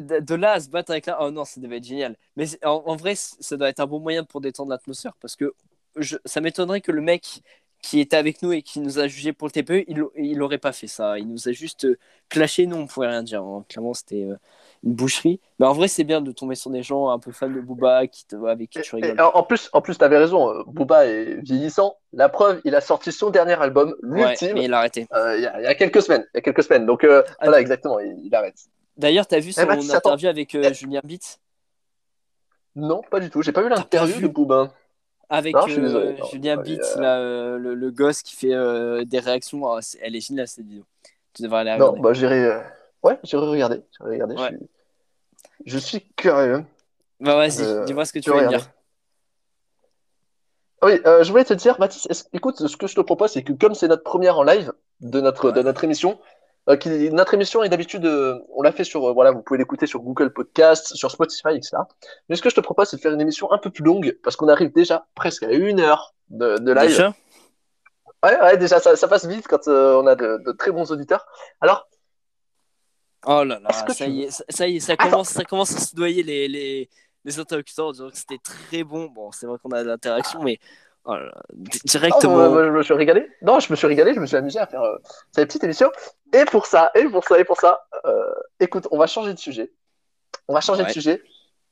Speaker 2: de, là à se battre avec là, oh non, ça devait être génial. Mais en, en vrai, ça doit être un bon moyen pour détendre l'atmosphère parce que je, ça m'étonnerait que le mec qui était avec nous et qui nous a jugé pour le TPE, il, il aurait pas fait ça. Il nous a juste clashé, nous, on pouvait rien dire. hein. Clairement, c'était euh, une boucherie. Mais en vrai, c'est bien de tomber sur des gens un peu fans de Booba qui te, avec qui tu rigoles.
Speaker 1: et en plus, en plus, t'avais raison, euh, Booba est vieillissant. La preuve, il a sorti son dernier album,
Speaker 2: Ouais,
Speaker 1: l'ultime,
Speaker 2: mais il a arrêté.
Speaker 1: euh, il y, a, il y a quelques semaines. Il y a quelques semaines. Donc euh,
Speaker 2: Ah,
Speaker 1: voilà, exactement, il, il arrête.
Speaker 2: D'ailleurs, t'as vu son
Speaker 1: Mathis, attends.
Speaker 2: interview avec euh,
Speaker 1: Eh.
Speaker 2: Julien Bitt?
Speaker 1: Non, pas du tout. J'ai pas vu l'interview de Booba.
Speaker 2: Avec
Speaker 1: Non, je suis
Speaker 2: euh,
Speaker 1: désolé, non.
Speaker 2: Julien Bitt,
Speaker 1: euh,
Speaker 2: là, euh, le, le gosse qui fait euh, des réactions. Ah, elle est géniale cette vidéo. Tu devrais aller la
Speaker 1: Non,
Speaker 2: regarder.
Speaker 1: bah j'irai. Ouais. J'irai regarder.
Speaker 2: Ouais.
Speaker 1: Je, suis... je suis curieux.
Speaker 2: Bah vas-y,
Speaker 1: Euh,
Speaker 2: dis-moi ce que tu veux dire.
Speaker 1: Oui, euh, je voulais te dire, Mathis, écoute, ce que je te propose, c'est que comme c'est notre première en live de notre, de notre émission, euh, qui, notre émission est d'habitude, euh, on l'a fait sur, voilà, vous pouvez l'écouter sur Google Podcast, sur Spotify, etc. Mais ce que je te propose, c'est de faire une émission un peu plus longue, parce qu'on arrive déjà presque à une heure de, de live.
Speaker 2: Déjà?
Speaker 1: Ouais, ouais, déjà, ça, ça passe vite quand on a de, de très bons auditeurs. Alors,
Speaker 2: Oh là là, ça
Speaker 1: tu-
Speaker 2: y est, ça, y est, ça commence, ça commence à se doyer les, les, les interlocuteurs en disant que c'était très bon. Bon, c'est vrai qu'on a de l'interaction, mais oh là là, d- directement.
Speaker 1: moi, moi, je me suis régalé. Non, je me suis régalé, je me suis amusé à faire euh, cette petite émission. Et pour ça, et pour ça, et pour ça, euh, écoute, on va changer de sujet. On va changer de sujet.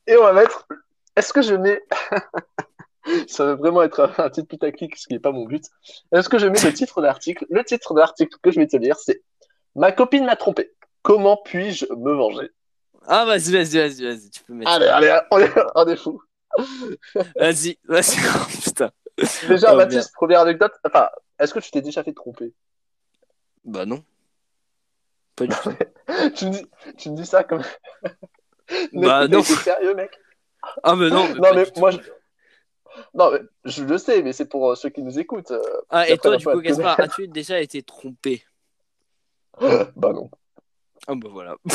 Speaker 1: Et on va mettre. Est-ce que je mets. ça va vraiment être un, un titre putaclic, ce qui n'est pas mon but. Est-ce que je mets le titre de l'article? Le titre de l'article que je vais te lire, c'est Ma copine m'a trompé. Comment puis-je me venger?
Speaker 2: Ah, vas-y, vas-y, vas-y, vas-y, tu peux mettre.
Speaker 1: Allez, allez, on est, on est fou.
Speaker 2: Vas-y, vas-y, oh, putain.
Speaker 1: Déjà,
Speaker 2: Oh,
Speaker 1: Mathis, première anecdote. Enfin, est-ce que tu t'es déjà fait tromper?
Speaker 2: Bah non. Pas du tout.
Speaker 1: tu, me dis, tu me dis ça comme.
Speaker 2: Bah, non.
Speaker 1: T'es sérieux, mec?
Speaker 2: Ah, mais non. mais
Speaker 1: Non, mais moi, je... Non, mais je le sais, mais c'est pour euh, ceux qui nous écoutent. euh.
Speaker 2: Ah, et toi, du coup, Gaspard, as-tu déjà été trompé?
Speaker 1: Bah non.
Speaker 2: Ah bah voilà.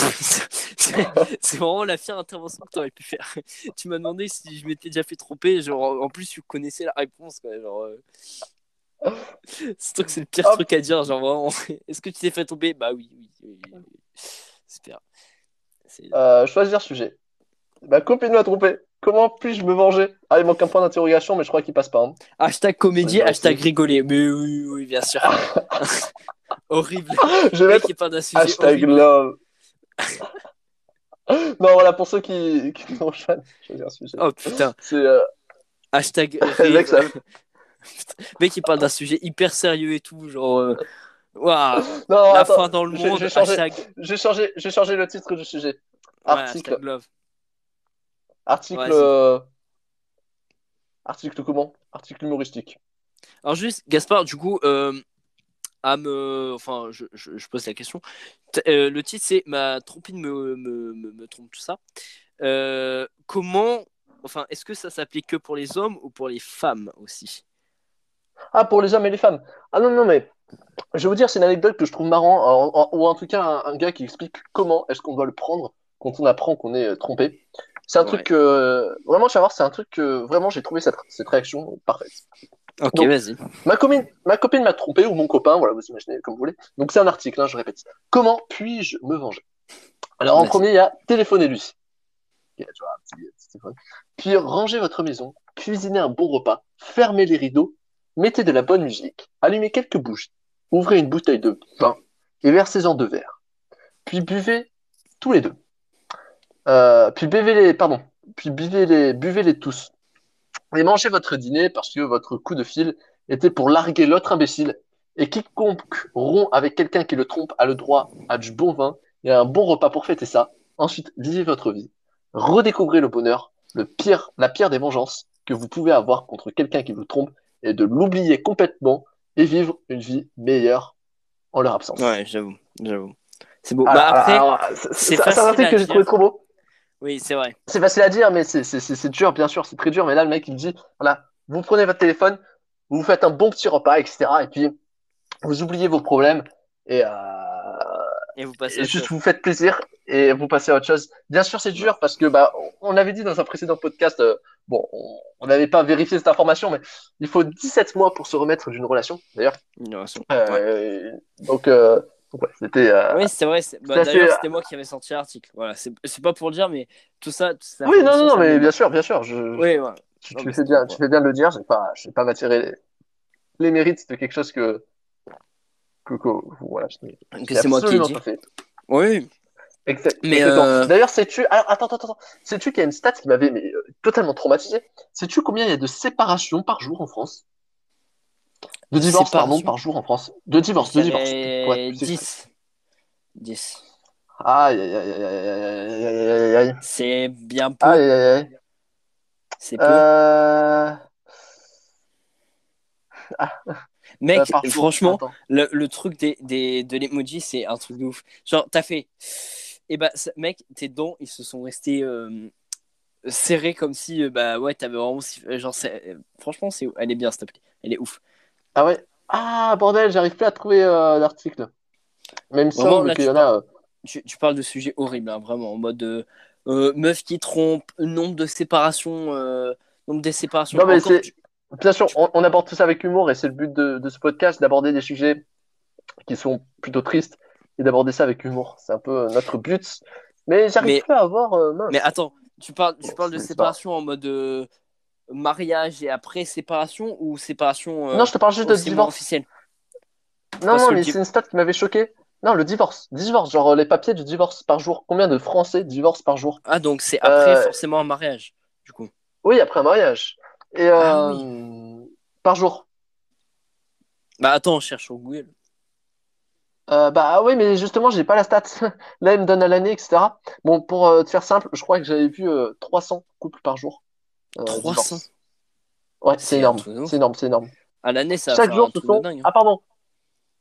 Speaker 2: c'est vraiment la fière intervention que tu aurais pu faire. tu m'as demandé si je m'étais déjà fait tromper. Genre, en plus, tu connaissais la réponse. Quoi, genre, euh... Surtout que c'est le pire
Speaker 1: Hop.
Speaker 2: truc à dire. Genre, vraiment, est-ce que tu t'es fait tromper? Bah oui, oui, oui. oui. Super.
Speaker 1: Euh, choisir sujet. Ma copine m'a trompé. Comment puis-je me venger? Ah, il manque un point d'interrogation, mais je crois qu'il passe pas. hein.
Speaker 2: Hashtag comédie,
Speaker 1: Ouais,
Speaker 2: hashtag rigoler. Mais oui, oui, bien sûr. Horrible.
Speaker 1: Je vais mettre
Speaker 2: qui parle d'un sujet
Speaker 1: hashtag
Speaker 2: horrible.
Speaker 1: love. non, voilà, pour ceux qui, qui rejoignent, choisir sujet.
Speaker 2: Oh putain.
Speaker 1: C'est. euh,
Speaker 2: Hashtag.
Speaker 1: Mec, ça-
Speaker 2: mec, il parle d'un sujet hyper sérieux et tout. Genre. euh, Waouh,
Speaker 1: Non,
Speaker 2: la
Speaker 1: attends,
Speaker 2: fin dans le
Speaker 1: j'ai-
Speaker 2: monde.
Speaker 1: j'ai changé-
Speaker 2: Hashtag.
Speaker 1: J'ai changé, changé le titre du sujet.
Speaker 2: Ouais,
Speaker 1: Article.
Speaker 2: love.
Speaker 1: Article. Euh, Article comment? Article humoristique.
Speaker 2: Alors juste, Gaspard, du coup, euh, à me... Enfin, je, je- je pose la question. Euh, le titre, c'est Ma trompine me, me, me, me trompe, tout ça. Euh, comment... Enfin, est-ce que ça s'applique que pour les hommes ou pour les femmes aussi?
Speaker 1: Ah, pour les hommes et les femmes. Ah non, non, mais je vais vous dire, c'est une anecdote que je trouve marrant, en- en- ou en tout cas un, un gars qui explique comment est-ce qu'on doit le prendre quand on apprend qu'on est euh, trompé. C'est un
Speaker 2: Ouais.
Speaker 1: truc que, vraiment, tu vas voir, c'est un truc que, vraiment, j'ai trouvé cette, cette réaction parfaite.
Speaker 2: Ok, vas-y.
Speaker 1: Ma copine, ma copine m'a trompé, ou mon copain, voilà, vous imaginez comme vous voulez. Donc c'est un article, hein, je répète. Comment puis-je me venger? Alors en premier, il y a téléphonez-lui. Ok, tu vois, un petit- petit téléphone. Puis rangez votre maison, cuisinez un bon repas, fermez les rideaux, mettez de la bonne musique, allumez quelques bougies, ouvrez une bouteille de vin et versez-en deux verres. Puis buvez tous les deux. Euh, puis buvez les, pardon, puis buvez les, buvez-les tous. Et mangez votre dîner parce que votre coup de fil était pour larguer l'autre imbécile. Et quiconque rompt avec quelqu'un qui le trompe a le droit à du bon vin et à un bon repas pour fêter ça. Ensuite, vivez votre vie. Redécouvrez le bonheur, le pire, la pire des vengeances que vous pouvez avoir contre quelqu'un qui vous trompe et de l'oublier complètement et vivre une vie meilleure en leur absence.
Speaker 2: Ouais, j'avoue, j'avoue. C'est beau.
Speaker 1: Ah,
Speaker 2: bah après,
Speaker 1: alors, c'est
Speaker 2: c'est
Speaker 1: un que j'ai trouvé trop beau.
Speaker 2: Oui, c'est vrai.
Speaker 1: C'est facile à dire, mais c'est- dur, bien sûr, c'est très dur. Mais là, le mec, il dit, voilà, vous prenez votre téléphone, vous faites un bon petit repas, etc. Et puis, vous oubliez vos problèmes et, euh,
Speaker 2: Et vous passez
Speaker 1: et juste vous faites plaisir et vous passez à autre chose. Bien sûr, c'est dur parce que, bah, on avait dit dans un précédent podcast, euh, bon, on- n'avait pas vérifié cette information, mais il faut 17 mois pour se remettre d'une relation, d'ailleurs. Euh, Donc, euh, donc ouais, c'était. euh,
Speaker 2: Oui, c'est vrai. bah,
Speaker 1: assez-
Speaker 2: D'ailleurs, c'était moi qui avais sorti l'article. Voilà, c'est pas pour le dire, mais tout ça. toute cette
Speaker 1: Oui, non, non, non,
Speaker 2: ça
Speaker 1: mais bien sûr, bien sûr. Je,
Speaker 2: Oui, voilà.
Speaker 1: tu, fais bien, tu fais bien de le dire. Je vais pas, je vais pas m'attirer les, les mérites de quelque chose que, que, que- voilà. je
Speaker 2: Que c'est moi qui ai dit.
Speaker 1: fait.
Speaker 2: Oui.
Speaker 1: Exact-
Speaker 2: Mais, euh,
Speaker 1: D'ailleurs, sais-tu, alors, attends, attends, attends, sais-tu qu'il y a une stat qui m'avait euh, totalement traumatisé? Sais-tu combien il y a de séparations par jour en France? Deux divorces, pardon, par jour en France. Deux divorces, deux divorces. Ouais,
Speaker 2: 10. 10.
Speaker 1: Aïe, aïe, aïe, aïe, aïe, aïe,
Speaker 2: C'est bien peu.
Speaker 1: Aïe, aïe, aïe.
Speaker 2: C'est peu.
Speaker 1: Euh... Ah.
Speaker 2: Mec,
Speaker 1: euh,
Speaker 2: franchement, le, le, truc des, des de l'emoji, c'est un truc de ouf. Genre, t'as fait. Eh ben, Et bah, mec, tes dents, ils se sont restés euh, serrés comme si, euh, bah ouais, t'avais vraiment. Euh, genre, euh, franchement, c'est... elle est bien, s'il te plaît. Elle est ouf.
Speaker 1: Ah ouais. Ah, bordel, j'arrive plus à trouver euh, l'article. Même semble
Speaker 2: là,
Speaker 1: qu'il
Speaker 2: tu
Speaker 1: y en a. euh,
Speaker 2: Tu, tu parles de sujets horribles, hein, vraiment, en mode euh, euh, meuf qui trompe, nombre de séparations, euh, nombre des séparations.
Speaker 1: Non, mais c'est-
Speaker 2: tu-
Speaker 1: Bien sûr, on, on aborde tout ça avec humour et c'est le but de, de ce podcast, d'aborder des sujets qui sont plutôt tristes et d'aborder ça avec humour. C'est un peu notre but. Mais j'arrive
Speaker 2: Mais-
Speaker 1: plus à avoir.
Speaker 2: Mais attends, tu parles, tu
Speaker 1: Bon,
Speaker 2: parles de séparation en mode mariage et après séparation ou séparation euh,
Speaker 1: non, je te parle juste de divorce.
Speaker 2: officielle?
Speaker 1: Non,
Speaker 2: parce
Speaker 1: non, mais c'est une stat qui m'avait choqué. Non, le divorce. Divorce, genre euh, les papiers du divorce par jour. Combien de Français divorcent par jour?
Speaker 2: Ah, donc c'est après
Speaker 1: Euh,
Speaker 2: forcément un mariage, du coup.
Speaker 1: Oui, après un mariage. Et euh,
Speaker 2: Ah
Speaker 1: par jour.
Speaker 2: Bah attends, on cherche sur Google.
Speaker 1: Euh, bah oui, mais justement, j'ai pas la stat. Là, il me donne à l'année, etc. Bon, pour euh, te faire simple, je crois que j'avais vu euh, 300 couples par jour. Euh,
Speaker 2: 300
Speaker 1: divorce. Ouais,
Speaker 2: C'est
Speaker 1: énorme. C'est énorme, c'est énorme.
Speaker 2: À l'année, ça
Speaker 1: Chaque jour,
Speaker 2: un
Speaker 1: ce sont.
Speaker 2: dingue. hein.
Speaker 1: Ah, pardon.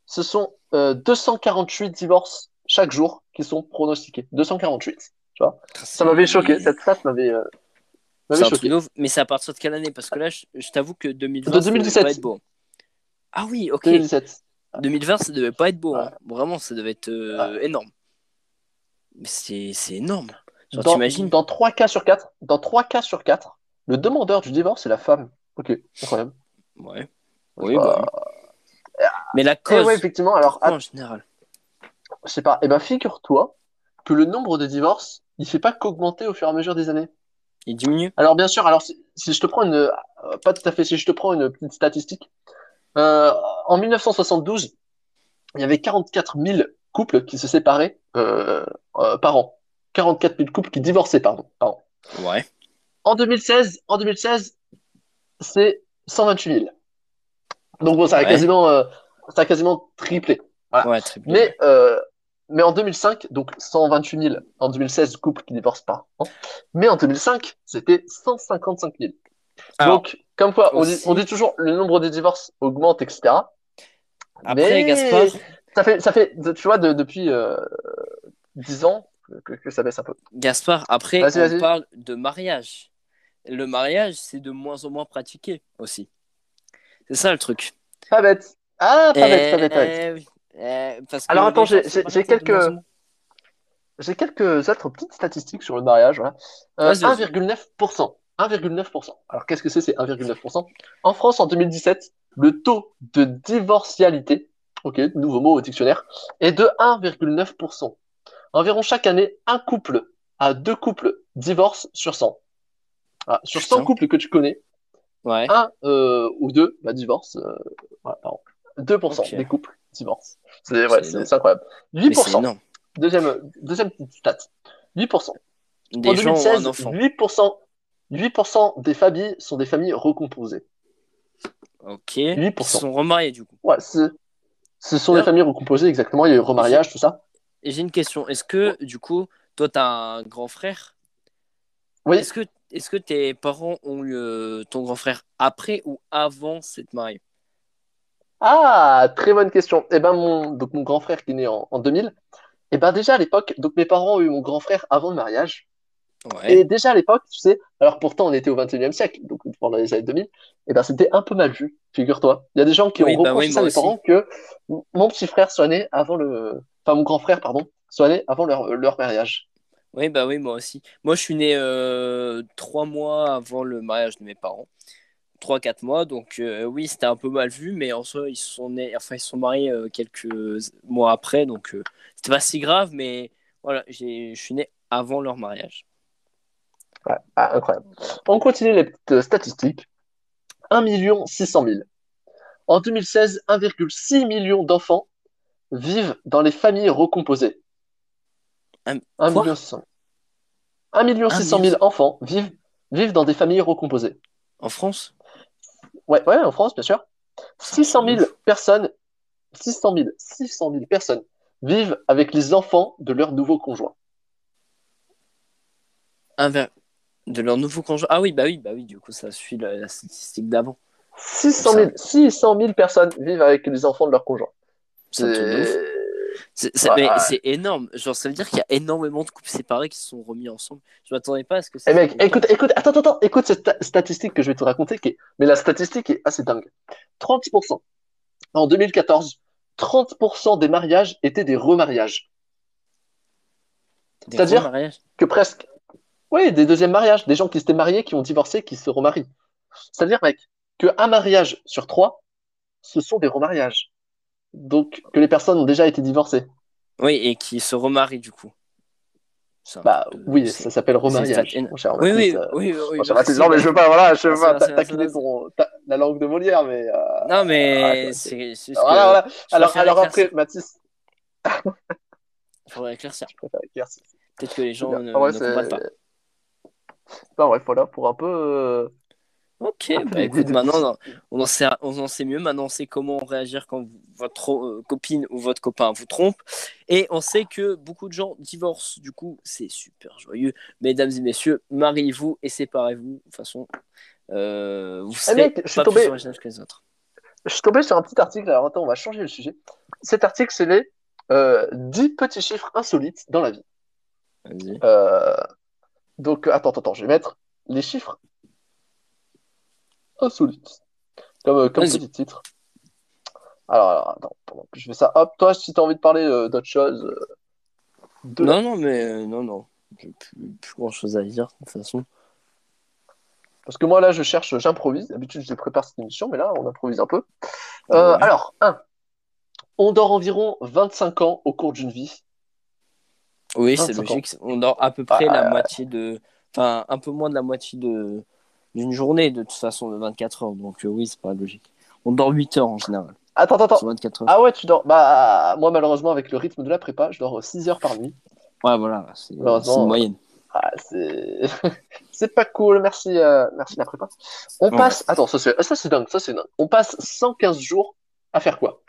Speaker 1: Ce sont euh, 248 divorces chaque jour qui sont pronostiqués. 248. Ça m'avait choqué. Cette stat m'avait euh,
Speaker 2: un
Speaker 1: choqué.
Speaker 2: Mais c'est à partir de quelle année? Parce que là, je, je t'avoue que 2020,
Speaker 1: De
Speaker 2: ça devait
Speaker 1: 2017.
Speaker 2: pas être beau. Ah oui, ok.
Speaker 1: 2017.
Speaker 2: 2020, ça devait pas être beau. hein.
Speaker 1: Ouais.
Speaker 2: Vraiment, ça devait être euh, énorme. Mais c'est énorme. Genre,
Speaker 1: Dans, dans 3 cas sur 4, dans 3 cas sur 4, le demandeur du divorce est la femme. Ok, incroyable.
Speaker 2: Ouais. Oui,
Speaker 1: Euh,
Speaker 2: bah. oui. Mais la cause,
Speaker 1: ouais, effectivement, alors,
Speaker 2: en général
Speaker 1: Je sais pas. Eh ben, figure-toi que le nombre de divorces, il fait pas qu'augmenter au fur et à mesure des années.
Speaker 2: Il diminue
Speaker 1: Alors, bien sûr, alors, si, si je te prends une, euh, pas tout à fait, si je te prends une petite statistique, euh, en 1972, il y avait 44 000 couples qui se séparaient, euh, euh, par an. 44 000 couples qui divorçaient, pardon, par an.
Speaker 2: Ouais.
Speaker 1: En 2016, en 2016, c'est 128 000. Donc bon, ça a
Speaker 2: Ouais.
Speaker 1: quasiment, euh, ça a quasiment triplé. Voilà.
Speaker 2: Ouais, bien.
Speaker 1: Mais, euh, mais en 2005, donc 128 000 en 2016 couples qui divorcent par an. Mais en 2005, c'était 155 000.
Speaker 2: Alors,
Speaker 1: donc, comme quoi, on dit,
Speaker 2: aussi-
Speaker 1: on dit toujours le nombre de divorces augmente, etc.
Speaker 2: après,
Speaker 1: mais
Speaker 2: Gaspard,
Speaker 1: ça fait, ça fait, tu vois, de- depuis euh, 10 ans que, que ça baisse un peu.
Speaker 2: Gaspard, après, on parle de mariage. Le mariage, c'est de moins en moins pratiqué aussi. C'est ça le truc.
Speaker 1: Pas bête. Ah, pas bête, pas bête, pas bête.
Speaker 2: Eh. Eh, parce que
Speaker 1: Alors, attends, j'ai- quelques- J'ai quelques autres petites statistiques sur le mariage. Voilà. Euh,
Speaker 2: Vas-y, vas-y.
Speaker 1: 1,9%. 1,9%. Alors, qu'est-ce que c'est, c'est 1,9% En France, en 2017, le taux de divorcialité, ok, nouveau mot au dictionnaire, est de 1,9%. Environ chaque année, un couple à deux couples divorcent sur 100. Ah, sur 100
Speaker 2: Putain.
Speaker 1: couples que tu connais,
Speaker 2: Ouais.
Speaker 1: un euh, ou deux bah, divorcent. euh, voilà, pardon. 2%
Speaker 2: Ok.
Speaker 1: des couples divorcent. C'est incroyable.
Speaker 2: Mais c'est
Speaker 1: 8%.
Speaker 2: énorme.
Speaker 1: Deuxième, deuxième petite stat. 8%.
Speaker 2: Des
Speaker 1: en
Speaker 2: gens ont
Speaker 1: 2016,
Speaker 2: un enfant.
Speaker 1: 8%, 8% des familles sont des familles recomposées.
Speaker 2: Ok.
Speaker 1: 8%.
Speaker 2: Ils sont remariés du coup.
Speaker 1: Ouais, ce sont des familles recomposées, exactement. Il y a eu remariage, tout ça.
Speaker 2: Et j'ai une question. Est-ce que du coup, toi, t'as un grand frère?
Speaker 1: Oui,
Speaker 2: Est-ce que, est-ce que tes parents ont eu euh, ton grand frère après ou avant cette mariée?
Speaker 1: Ah, très bonne question. Eh ben, mon, donc mon grand frère qui est né en, en 2000, eh ben, déjà à l'époque, donc mes parents ont eu mon grand frère avant le mariage.
Speaker 2: Ouais.
Speaker 1: Et déjà à l'époque, tu sais, alors pourtant on était au 21e siècle, donc pendant les années 2000, eh ben, c'était un peu mal vu, figure-toi. Il y a des gens qui
Speaker 2: Oui,
Speaker 1: ont
Speaker 2: bah
Speaker 1: reproché
Speaker 2: oui,
Speaker 1: ça à mes
Speaker 2: aussi.
Speaker 1: parents que mon petit frère soit né avant le, enfin mon grand frère, pardon, soit né avant leur, leur mariage.
Speaker 2: Oui, bah oui, moi aussi. Moi, je suis né euh, trois mois avant le mariage de mes parents. Trois, quatre mois. Donc, euh, oui, c'était un peu mal vu, mais en soi, ils sont nés, enfin, ils sont mariés euh, quelques mois après. Donc, c'était pas si grave, mais voilà, je suis né avant leur mariage.
Speaker 1: Ouais, ah, incroyable. On continue les petites statistiques. 1 600 000. En 2016, 1,6 million d'enfants vivent dans les familles recomposées.
Speaker 2: Un-
Speaker 1: 1
Speaker 2: quoi
Speaker 1: million 600 000. 1 million 600 000 enfants vivent, vivent dans des familles recomposées.
Speaker 2: En France?
Speaker 1: Ouais, ouais, en France, bien sûr. 600 000
Speaker 2: ouf.
Speaker 1: personnes, 600 000, 600 000 personnes vivent avec les enfants de leur nouveau conjoint.
Speaker 2: De leur nouveau conjoint? Ah oui, bah oui, bah oui, du coup, ça suit la, la statistique d'avant.
Speaker 1: 600 000, 600 000 personnes vivent avec les enfants de leur conjoint.
Speaker 2: C'est ouf.
Speaker 1: C'est-
Speaker 2: énorme. Genre, ça veut dire qu'il y a énormément de couples séparés qui se sont remis ensemble. Je m'attendais pas à ce que ça.
Speaker 1: Eh mec, écoute, écoute, attends, attends, écoute cette sta- statistique que je vais te raconter, qui est... mais la statistique est assez dingue. 30%. En 2014, 30% des mariages étaient des remariages. C'est-à-dire-. Que presque, oui, des deuxièmes mariages, des gens qui s'étaient mariés, qui ont divorcé, qui se remarient. C'est-à-dire, mec, que un mariage sur trois, ce sont des remariages. Donc, que les personnes ont déjà été divorcées.
Speaker 2: Oui, et qui se remarient du coup. Un
Speaker 1: Bah
Speaker 2: de-
Speaker 1: oui, ça s'appelle remariage.
Speaker 2: c'est-
Speaker 1: mon cher
Speaker 2: Oui, oui,
Speaker 1: euh,
Speaker 2: oui, oui, merci.
Speaker 1: Non, mais je veux pas, voilà, je veux pas taquiner
Speaker 2: merci.
Speaker 1: ton, ta- la langue de Molière, mais, euh,
Speaker 2: Non, mais
Speaker 1: Ouais,
Speaker 2: c'est
Speaker 1: voilà, voilà. Alors, après, Mathis,
Speaker 2: Il faudrait éclaircir. Peut-être que les gens
Speaker 1: Bien.
Speaker 2: ne,
Speaker 1: Ah
Speaker 2: comprennent pas.
Speaker 1: Bah ouais, voilà, pour un peu.
Speaker 2: Ok,
Speaker 1: peu
Speaker 2: bah écoute, maintenant on en, sait, on en sait mieux. Maintenant on sait comment réagir quand votre euh, copine ou votre copain vous trompe. Et on sait que beaucoup de gens divorcent. Du coup, c'est super joyeux. Mesdames et messieurs, mariez-vous et séparez-vous. De toute façon, euh, vous serez
Speaker 1: mec, je suis
Speaker 2: pas
Speaker 1: tombé-
Speaker 2: plus original que les autres.
Speaker 1: Je suis tombé sur un petit article, alors attends, on va changer le sujet. Cet article, c'est les euh, 10 petits chiffres insolites dans la vie.
Speaker 2: Vas-y.
Speaker 1: Euh, donc, attends, attends, attends, je vais mettre les chiffres insolites. Comme, euh, comme petit titre. Alors, alors, attends, pendant que je fais ça, hop, toi, si tu as envie de parler euh, d'autre chose. euh, de-
Speaker 2: Non, non, mais euh, non, non. J'ai plus, plus grand chose à dire de toute façon.
Speaker 1: Parce que moi, là, je cherche, j'improvise. D'habitude, je prépare cette émission, mais là, on improvise un peu.
Speaker 2: Ouais.
Speaker 1: Alors, 1. On dort environ 25 ans au cours d'une vie.
Speaker 2: Oui, c'est
Speaker 1: 25 ans.
Speaker 2: logique. On dort à peu près
Speaker 1: Ah,
Speaker 2: la moitié de. Enfin, un peu moins de la moitié de d'une journée, de toute façon, de 24 heures. Donc, euh, oui, c'est pas logique. On dort 8 heures en général.
Speaker 1: Attends, attends, attends.
Speaker 2: 24 heures.
Speaker 1: Ah ouais, tu dors. Bah, moi, malheureusement, avec le rythme de la prépa, je dors 6 heures par nuit.
Speaker 2: Ouais, voilà, c'est c'est une moyenne.
Speaker 1: Ah, c'est c'est pas cool. Merci, euh, merci la prépa. On
Speaker 2: Ouais.
Speaker 1: passe. Attends, ça c'est ça c'est dingue, ça c'est dingue. On passe 115 jours à faire quoi?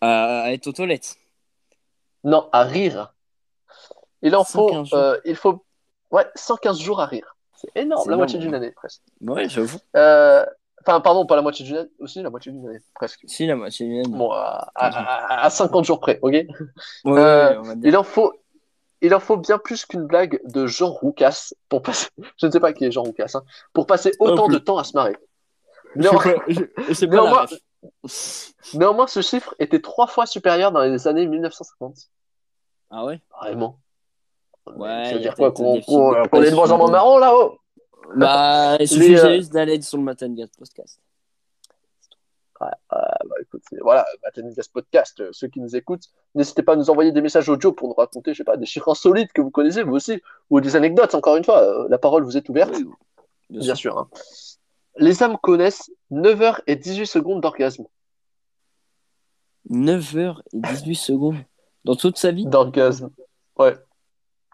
Speaker 2: À, à être aux toilettes.
Speaker 1: Non, à rire. Il en faut,
Speaker 2: 115 jours.
Speaker 1: euh, il faut, ouais, 115 jours à rire. C'est énorme, la
Speaker 2: énorme,
Speaker 1: moitié d'une année presque.
Speaker 2: Ouais, j'avoue.
Speaker 1: Euh, Enfin, pardon, pas la moitié d'une année, aussi la moitié d'une année presque.
Speaker 2: Si, la moitié d'une année.
Speaker 1: Bon, à, à- à- à 50 jours près, ok?
Speaker 2: Ouais,
Speaker 1: Euh,
Speaker 2: ouais.
Speaker 1: Il en faut, il en faut bien plus qu'une blague de Jean Roucas pour passer. Je ne sais pas qui est Jean Roucas, hein, pour passer
Speaker 2: Non
Speaker 1: autant de temps à se marrer. Néan-
Speaker 2: Je je sais pas
Speaker 1: Néanmoins, néanmoins, ce chiffre était trois fois supérieur dans les années 1950.
Speaker 2: Ah ouais?
Speaker 1: Vraiment.
Speaker 2: Ouais,
Speaker 1: ça veut dire quoi Qu'on est de moins en moins
Speaker 2: passion.
Speaker 1: marrant là-haut
Speaker 2: Bah, il suffit
Speaker 1: euh,
Speaker 2: juste d'aller sur le Matin Gas podcast.
Speaker 1: Bah, écoute, voilà, Matangas Podcast, euh, ceux qui nous écoutent, n'hésitez pas à nous envoyer des messages audio pour nous raconter, je sais pas, des chiffres insolites que vous connaissez vous aussi, ou des anecdotes, encore une fois, euh, la parole vous est ouverte,
Speaker 2: Oui, bien
Speaker 1: bien
Speaker 2: sûr.
Speaker 1: sûr. hein. Les hommes connaissent 9 heures et 18 secondes d'orgasme.
Speaker 2: 9 heures et 18 secondes dans toute sa vie?
Speaker 1: D'orgasme. Ouais.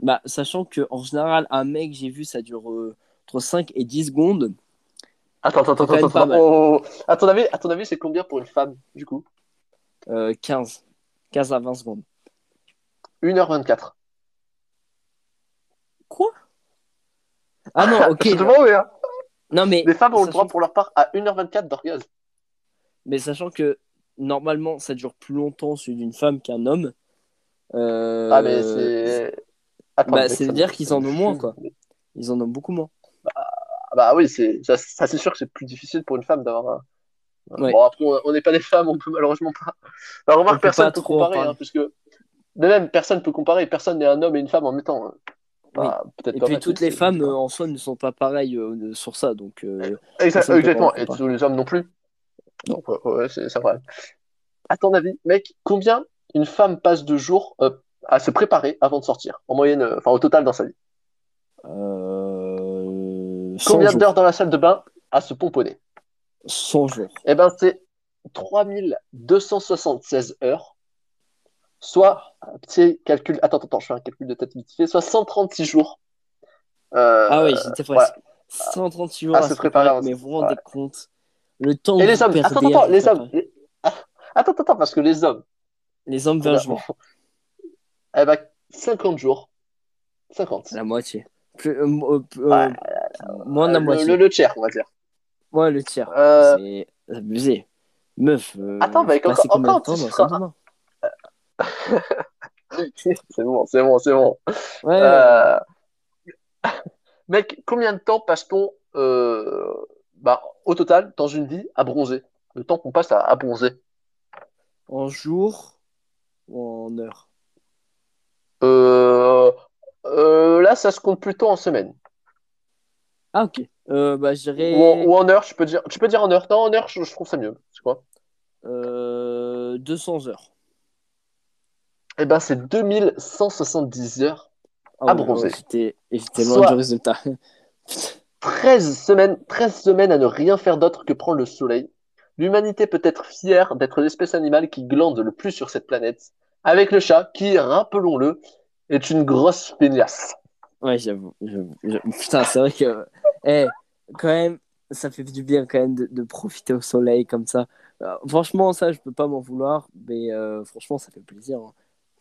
Speaker 2: Bah, sachant que en général, un mec, j'ai vu, ça dure euh, entre 5 et 10 secondes.
Speaker 1: Attends, attends, attends, attends. À ton avis, à ton avis, c'est combien pour une femme, du coup?
Speaker 2: Euh, 15. 15 à 20 secondes.
Speaker 1: 1h24.
Speaker 2: Quoi? Ah non, ok.
Speaker 1: Oui, hein.
Speaker 2: Non, mais,
Speaker 1: Les femmes ont le droit pour leur part à 1h24 d'orgasme.
Speaker 2: mais sachant que normalement, ça dure plus longtemps celui d'une femme qu'un homme. euh,
Speaker 1: Ah, mais c'est.
Speaker 2: Bah,
Speaker 1: mec,
Speaker 2: ça veut
Speaker 1: me-
Speaker 2: dire qu'ils en ont moins, quoi. Ils en ont beaucoup moins.
Speaker 1: Ah bah oui, c'est ça, ça, c'est sûr que c'est plus difficile pour une femme d'avoir un.
Speaker 2: Ouais.
Speaker 1: Bon, après, on n'est pas des femmes, on peut malheureusement pas. Alors,
Speaker 2: On
Speaker 1: remarque,
Speaker 2: peut
Speaker 1: personne
Speaker 2: pas
Speaker 1: peut comparer, hein, puisque. De même, personne peut comparer, personne n'est un homme et une femme en même temps. hein. Bah, peut-être
Speaker 2: Et puis toutes les femmes euh, en soi ne sont pas pareilles euh, sur ça, donc euh,
Speaker 1: Exact- exactement, et tous les hommes non plus. Donc, ouais, ouais, c'est c'est vrai. À ton avis, mec, combien une femme passe de jours euh, à se préparer avant de sortir, en moyenne, euh, enfin au total dans sa vie.
Speaker 2: Euh, 100
Speaker 1: Combien d'heures dans la salle de bain à se pomponner?
Speaker 2: 100 jours.
Speaker 1: Eh ben, c'est 3276 heures, soit, un petit calcul, attends, attends, je fais un calcul de tête vite fait, soit 136 jours. Euh,
Speaker 2: Ah oui, j'étais
Speaker 1: voilà.
Speaker 2: presque. 136 jours
Speaker 1: À
Speaker 2: à,
Speaker 1: se préparer
Speaker 2: mais vous vous rendez compte le temps
Speaker 1: Et les hommes, attends, attends, les hommes, les- Ah, attends, attends, parce que les hommes,
Speaker 2: Les hommes,
Speaker 1: on a-
Speaker 2: 20 jours,
Speaker 1: eh ben, 50 jours, 50.
Speaker 2: la moitié. Plus, euh, euh, euh, moins de la moitié.
Speaker 1: le, tiers, on va dire.
Speaker 2: Ouais, le tiers. C'est abusé. Meuf,
Speaker 1: Attends,
Speaker 2: passer
Speaker 1: encore- encore
Speaker 2: temps
Speaker 1: seras- c'est bon, c'est bon, c'est bon.
Speaker 2: Ouais,
Speaker 1: Mec, combien de temps passe-t-on bah, au total dans une vie à bronzer? Le temps qu'on passe à, à bronzer?
Speaker 2: en jour ou en heure?
Speaker 1: Là, ça se compte plutôt en semaine.
Speaker 2: Ah, ok. Euh, bah,
Speaker 1: Ou en, ou en heure, je peux dire, tu peux dire en heure. Non, en heure, je, je trouve ça mieux. C'est quoi?
Speaker 2: euh, 200 heures.
Speaker 1: Eh ben, c'est 2170 heures,
Speaker 2: Ah
Speaker 1: À bronzer.
Speaker 2: ouais, J'étais j'étais loin
Speaker 1: Soit-
Speaker 2: du résultat.
Speaker 1: 13 semaines, 13 semaines à ne rien faire d'autre que prendre le soleil. L'humanité peut être fière d'être l'espèce animale qui glande le plus sur cette planète, avec le chat qui, rappelons-le, est une grosse feignasse.
Speaker 2: Ouais, j'avoue. Putain, c'est vrai que. Eh, quand même, ça fait du bien quand même de, de profiter au soleil comme ça. Euh, franchement, ça, je peux pas m'en vouloir, mais euh, franchement, ça fait plaisir. hein.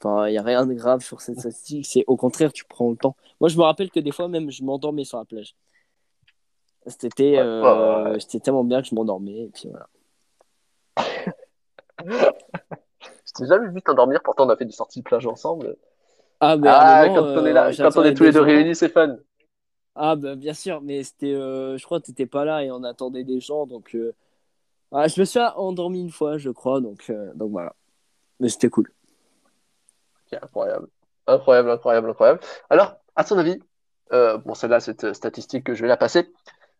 Speaker 2: Enfin, il n'y a rien de grave sur cette statistique. C'est au contraire, tu prends le temps. Moi, je me rappelle que des fois, même, je m'endormais sur la plage. C'était euh,
Speaker 1: ouais, ouais.
Speaker 2: c'était tellement bien que je m'endormais. Et puis voilà.
Speaker 1: T'ai jamais vu t'endormir, pourtant on a fait des sorties de plage ensemble.
Speaker 2: Ah, mais
Speaker 1: Ah,
Speaker 2: moment,
Speaker 1: quand on est là,
Speaker 2: euh,
Speaker 1: quand on est tous les deux
Speaker 2: gens.
Speaker 1: réunis, c'est fun.
Speaker 2: Ah, bah, bien sûr, mais c'était. euh, je crois que t'étais pas là et on attendait des gens. Donc, euh, ah, je me suis endormi une fois, je crois. Donc, donc voilà. Mais c'était cool.
Speaker 1: Ok, incroyable. Incroyable, incroyable, incroyable. Alors, à ton avis, euh, bon, celle-là, cette statistique que je vais la passer.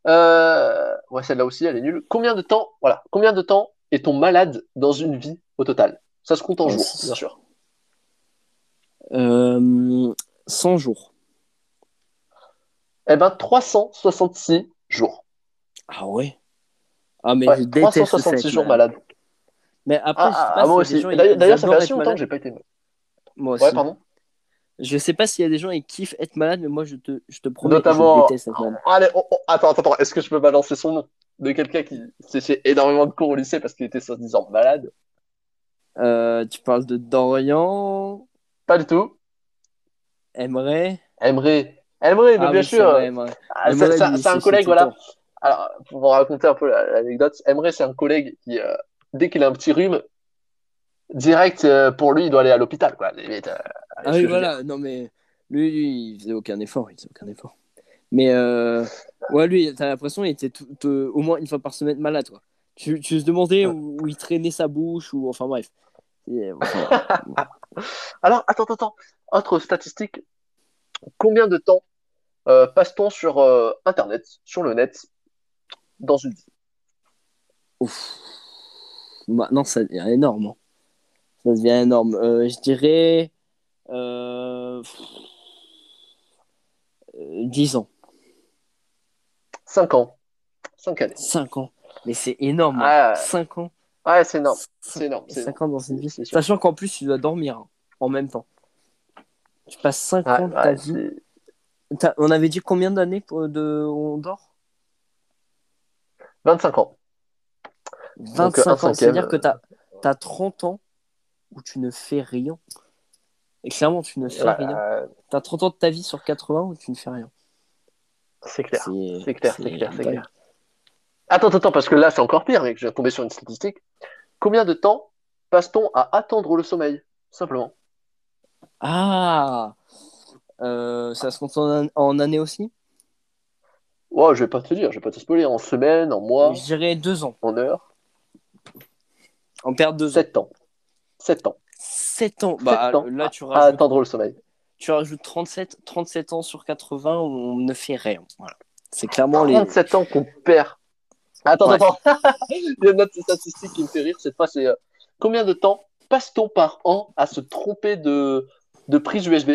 Speaker 1: Euh, ouais, celle-là aussi, elle est nulle. Combien de temps, voilà, combien de temps est-on malade dans une vie au total? Ça se compte en
Speaker 2: Oh,
Speaker 1: jours, bien sûr.
Speaker 2: Euh, 100 jours.
Speaker 1: Eh ben, 366 jours.
Speaker 2: Ah ouais. Ah, mais
Speaker 1: Ouais,
Speaker 2: je déteste ça,
Speaker 1: 366
Speaker 2: être
Speaker 1: jours
Speaker 2: malade.
Speaker 1: malade.
Speaker 2: Mais après,
Speaker 1: Ah,
Speaker 2: je sais
Speaker 1: ah,
Speaker 2: pas
Speaker 1: ah, moi aussi. D'ailleurs, ça fait assez longtemps que j'ai pas été.
Speaker 2: Moi
Speaker 1: Ouais,
Speaker 2: aussi.
Speaker 1: pardon.
Speaker 2: Je sais pas s'il y a des gens qui kiffent être malade, mais moi, je te, je te promets,
Speaker 1: Notamment-
Speaker 2: je déteste être malade.
Speaker 1: Allez, oh, oh, attends, attends, attends. Est-ce que je peux balancer son nom? De quelqu'un qui s'est fait énormément de cours au lycée parce qu'il était soi-disant malade?
Speaker 2: Euh, tu parles de Dorian,
Speaker 1: Pas du tout.
Speaker 2: Aimerait.
Speaker 1: Emre. Emre, mais
Speaker 2: Ah
Speaker 1: bien
Speaker 2: oui,
Speaker 1: sûr. Ah, c'est c'est un collègue, voilà. Alors, pour vous raconter un peu la- l'anecdote, Emre, c'est un collègue qui, euh, dès qu'il a un petit rhume, direct, euh, pour lui, il doit aller à l'hôpital, quoi. Limite, euh,
Speaker 2: Ah oui, voilà. Non, mais lui, lui, il faisait aucun effort. Il faisait aucun effort. Mais ouais, lui, t'as l'impression qu'il était tout- tout- au moins une fois par semaine malade, quoi. Tu, tu te demandais où, où il traînait sa bouche, ou enfin bref.
Speaker 1: Alors, attends, attends, attends. Autre statistique. Combien de temps euh, passe-t-on sur euh, Internet, sur le net, dans une vie?
Speaker 2: Ouf. Maintenant, ça devient énorme. hein. Ça devient énorme. Euh, je dirais euh, euh, 10 ans,
Speaker 1: 5 ans. 5 années.
Speaker 2: 5 ans. Mais c'est énorme.
Speaker 1: Ah.
Speaker 2: 5 ans.
Speaker 1: Ouais, c'est énorme. C'est énorme. c'est
Speaker 2: 5 ans dans une vie.
Speaker 1: C'est sûr.
Speaker 2: Sachant qu'en plus, tu dois dormir hein, en même temps. Tu passes 5
Speaker 1: Ouais,
Speaker 2: ans de ta
Speaker 1: ouais,
Speaker 2: vie. On avait dit combien d'années pour de... on dort?
Speaker 1: 25 ans.
Speaker 2: 25
Speaker 1: un
Speaker 2: ans. C'est-à-dire que t'as as 30 ans où tu ne fais rien. Et clairement, tu ne fais
Speaker 1: Ouais,
Speaker 2: rien.
Speaker 1: euh,
Speaker 2: T'as 30 ans de ta vie sur 80 où tu ne fais rien.
Speaker 1: c'est clair.
Speaker 2: C'est
Speaker 1: clair, c'est clair, c'est clair. Attends, attends, parce que là, c'est encore pire, mec. Je viens de tomber sur une statistique. Combien de temps passe-t-on à attendre le sommeil Simplement?
Speaker 2: Ah Euh, Ça se compte en, en années aussi?
Speaker 1: Ouais, je vais pas te dire, je vais pas te spoiler. En semaine, en mois,
Speaker 2: Je dirais 2 ans.
Speaker 1: en heure.
Speaker 2: En perte de 2 ans.
Speaker 1: 7 ans. 7 ans.
Speaker 2: 7 ans. Bah,
Speaker 1: ans
Speaker 2: là, tu
Speaker 1: À
Speaker 2: rajoutes,
Speaker 1: attendre le sommeil.
Speaker 2: tu rajoutes 37, 37 ans sur 80 où on ne fait rien. Voilà. C'est clairement les.
Speaker 1: 37 ans qu'on perd. Attends,
Speaker 2: Ouais.
Speaker 1: attends. Il y a une autre statistique qui me fait rire. Cette fois, c'est euh, combien de temps passe-t-on par an à se tromper de, de prise USB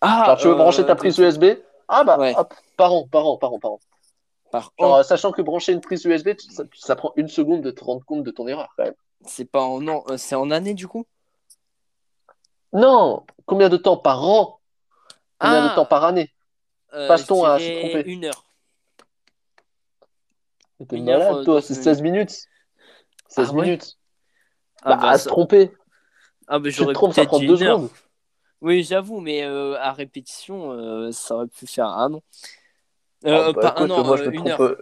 Speaker 2: Ah
Speaker 1: tu veux
Speaker 2: euh,
Speaker 1: brancher ta prise USB Ah bah,
Speaker 2: Ouais.
Speaker 1: hop, par an, par an, par an, par an.
Speaker 2: Par
Speaker 1: Genre,
Speaker 2: an.
Speaker 1: euh, sachant que brancher une prise USB, ça, ça prend une seconde de te rendre compte de ton erreur, quand même.
Speaker 2: C'est pas en an, euh, c'est en année du coup?
Speaker 1: Non Combien de temps par an? Combien
Speaker 2: Ah
Speaker 1: de temps par année?
Speaker 2: Euh,
Speaker 1: Passe-t-on à se tromper?
Speaker 2: Une heure. Une
Speaker 1: malade,
Speaker 2: euh,
Speaker 1: toi, c'est
Speaker 2: une-
Speaker 1: 16 minutes. 16
Speaker 2: Ah ouais
Speaker 1: minutes.
Speaker 2: Ah,
Speaker 1: bah,
Speaker 2: bah,
Speaker 1: à se tromper.
Speaker 2: ah,
Speaker 1: Tu te
Speaker 2: j'aurais
Speaker 1: trompes, ça prend
Speaker 2: dit
Speaker 1: 2
Speaker 2: une heure.
Speaker 1: secondes.
Speaker 2: Oui, j'avoue, mais euh, à répétition, euh, ça aurait pu faire un an.
Speaker 1: Ah, bah,
Speaker 2: pas un an,
Speaker 1: moi, je me
Speaker 2: une
Speaker 1: trompe,
Speaker 2: heure.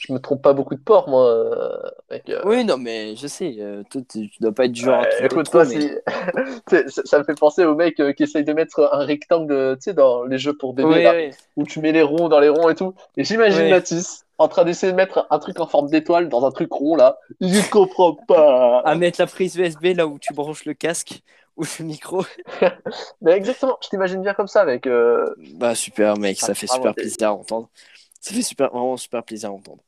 Speaker 1: je me trompe pas beaucoup de porc, moi. mec.
Speaker 2: Oui, non, mais je sais, toi, tu tu dois pas être du genre
Speaker 1: Ouais, écoute, toi,
Speaker 2: mais-
Speaker 1: ça, ça me fait penser au mec euh, qui essaye de mettre un rectangle, tu sais, dans les jeux pour bébés, là, où tu mets les ronds dans les ronds et tout. Et j'imagine. Mathis en train d'essayer de mettre un truc en forme d'étoile dans un truc rond, là. Il comprend pas.
Speaker 2: À mettre la prise USB là où tu branches le casque ou le micro.
Speaker 1: Mais exactement, je t'imagine bien comme ça, avec. euh,
Speaker 2: Bah, super, mec, ça
Speaker 1: Ah,
Speaker 2: fait
Speaker 1: vraiment,
Speaker 2: super plaisir à entendre. Ça fait super, vraiment super plaisir à entendre.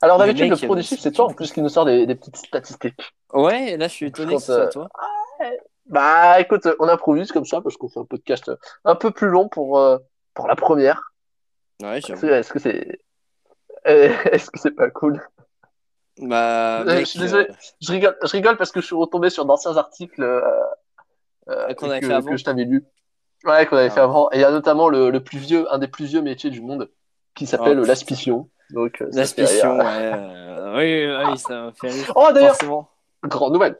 Speaker 1: Alors, d'habitude, le pro des
Speaker 2: euh,
Speaker 1: chiffres, c'est toi en plus qui nous sort des, des petites statistiques.
Speaker 2: Ouais, là, je suis étonné
Speaker 1: Je
Speaker 2: que ce soit toi.
Speaker 1: Bah, écoute, on improvise comme ça parce qu'on fait un podcast un peu plus long pour, euh, pour la première.
Speaker 2: Ouais,
Speaker 1: est-ce que c'est. Euh, Est-ce que c'est pas cool?
Speaker 2: Bah,
Speaker 1: Euh,
Speaker 2: mec,
Speaker 1: je suis désolé.
Speaker 2: euh,
Speaker 1: Je rigole, je rigole parce que je suis retombé sur d'anciens articles euh, euh,
Speaker 2: Qu'on avait
Speaker 1: que,
Speaker 2: fait avant.
Speaker 1: que je t'avais lu. Ouais, qu'on avait
Speaker 2: Ah.
Speaker 1: fait avant. Et il y a notamment le, le plus vieux, un des plus vieux métiers du monde qui s'appelle
Speaker 2: Oh,
Speaker 1: l'aspition. Donc, rire.
Speaker 2: ouais. euh, oui, oui, ça m'a fait rire.
Speaker 1: Oh, d'ailleurs, grande nouvelle.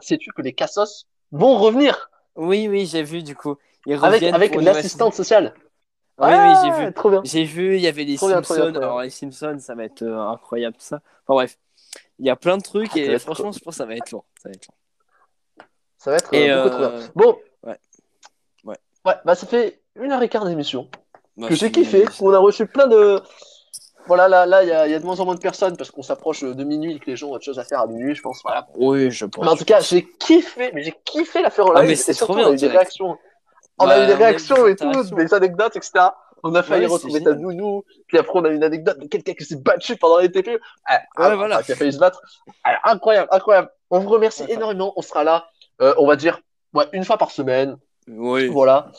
Speaker 1: Sais-tu que les cassos vont revenir?
Speaker 2: Oui, oui, j'ai vu du coup. Ils
Speaker 1: avec,
Speaker 2: reviennent
Speaker 1: avec
Speaker 2: nouvelle
Speaker 1: l'assistante sociale?
Speaker 2: Oui, oui, j'ai
Speaker 1: Ouais,
Speaker 2: vu.
Speaker 1: Trop bien.
Speaker 2: J'ai vu, il y avait les
Speaker 1: Trop bien, trop bien,
Speaker 2: Simpsons.
Speaker 1: trop bien.
Speaker 2: Alors, les Simpsons, ça va être euh, incroyable, ça. Enfin, bref. Il y a plein de trucs
Speaker 1: Ah,
Speaker 2: et franchement, je pense que ça va être long. Ça va être long.
Speaker 1: Ça va être
Speaker 2: Et,
Speaker 1: euh, beaucoup
Speaker 2: euh,
Speaker 1: trop bien. Bon.
Speaker 2: ouais. Ouais.
Speaker 1: Ouais, bah ça fait une heure et quart d'émission
Speaker 2: Bah,
Speaker 1: que j'ai kiffé. On a reçu plein de. Voilà, là, là, il y a, il y a de moins en moins de personnes parce qu'on s'approche de minuit et que les gens ont autre chose à faire à minuit, je pense. Voilà.
Speaker 2: Oui, je pense.
Speaker 1: Mais en tout cas, j'ai kiffé, mais j'ai kiffé la faire en
Speaker 2: Ah,
Speaker 1: live.
Speaker 2: mais c'est trop bien,
Speaker 1: des réactions. On
Speaker 2: Bah,
Speaker 1: a eu des
Speaker 2: a eu
Speaker 1: réactions
Speaker 2: des
Speaker 1: et tout, des anecdotes, etc. On a failli
Speaker 2: Ouais,
Speaker 1: retrouver ta nounou. Puis après, on a eu une anecdote de quelqu'un qui s'est battu pendant les TP. Ah, ah,
Speaker 2: voilà.
Speaker 1: qui a failli se battre. Ah, incroyable, incroyable. On vous remercie
Speaker 2: Enfin.
Speaker 1: énormément. On sera là, euh, on va dire, ouais, une fois par semaine.
Speaker 2: Oui.
Speaker 1: Voilà.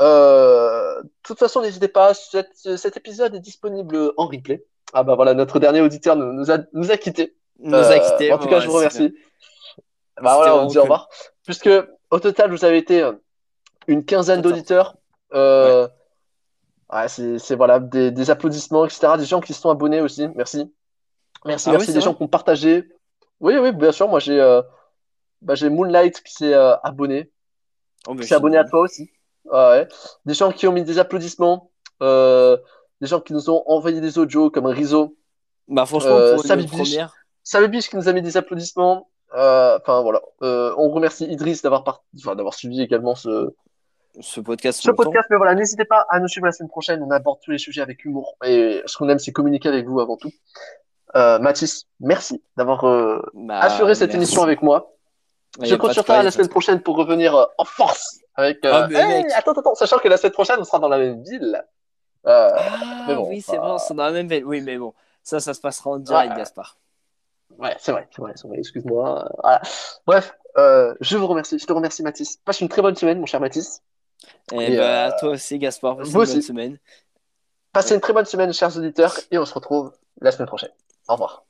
Speaker 1: Euh, de toute façon, n'hésitez pas. Cet, cet épisode est disponible en replay. Ah bah voilà, notre dernier auditeur nous, nous a, nous a quittés.
Speaker 2: Nous a
Speaker 1: Euh,
Speaker 2: quittés.
Speaker 1: En tout cas, je vous remercie. Bah voilà, on
Speaker 2: vraiment
Speaker 1: dit au revoir. Puisque au total, vous avez été euh, une quinzaine d'auditeurs. Euh, ouais, c'est c'est, voilà, des, des applaudissements, etc. Des gens qui se sont abonnés aussi. Merci. Merci,
Speaker 2: Ah
Speaker 1: merci.
Speaker 2: oui,
Speaker 1: des gens qui ont partagé. Oui, oui, bien sûr. Moi, j'ai euh, bah, j'ai Moonlight qui s'est euh, abonné.
Speaker 2: Oh,
Speaker 1: qui s'est abonné à toi aussi. Ouais. Des gens qui ont mis des applaudissements. Euh, des gens qui nous ont envoyé des audios comme Rizzo.
Speaker 2: Bah, franchement, pour une
Speaker 1: Biche. qui nous a mis des applaudissements. Enfin voilà. On remercie Idriss d'avoir part... enfin, d'avoir suivi également ce
Speaker 2: ce podcast.
Speaker 1: Ce podcast, mais voilà, n'hésitez pas à nous suivre la semaine prochaine. On aborde tous les sujets avec humour. Et ce qu'on aime, c'est communiquer avec vous avant tout. Euh, Mathis, merci d'avoir euh,
Speaker 2: Bah,
Speaker 1: assuré cette
Speaker 2: merci.
Speaker 1: émission avec moi.
Speaker 2: Il
Speaker 1: Je compte sur toi la semaine prochaine pour revenir euh, en force avec. euh,
Speaker 2: Ah, mais
Speaker 1: hey,
Speaker 2: mec.
Speaker 1: attends, attends, sachant que la semaine prochaine, on sera dans la même ville. Euh,
Speaker 2: Ah
Speaker 1: Mais bon,
Speaker 2: oui, c'est vrai, c'est dans la même veine. Oui, mais bon, ça, ça se passera en direct,
Speaker 1: Ouais.
Speaker 2: Gaspard.
Speaker 1: Ouais, c'est vrai, c'est vrai, c'est vrai, excuse-moi. Voilà. Bref, euh, je vous remercie, je te remercie Mathis. Passe une très bonne semaine, mon cher Mathis.
Speaker 2: Et,
Speaker 1: Et,
Speaker 2: bah,
Speaker 1: euh,
Speaker 2: toi aussi, Gaspard, passe une bonne semaine.
Speaker 1: Passez une très bonne semaine, chers auditeurs, et on se retrouve la semaine prochaine. Au revoir.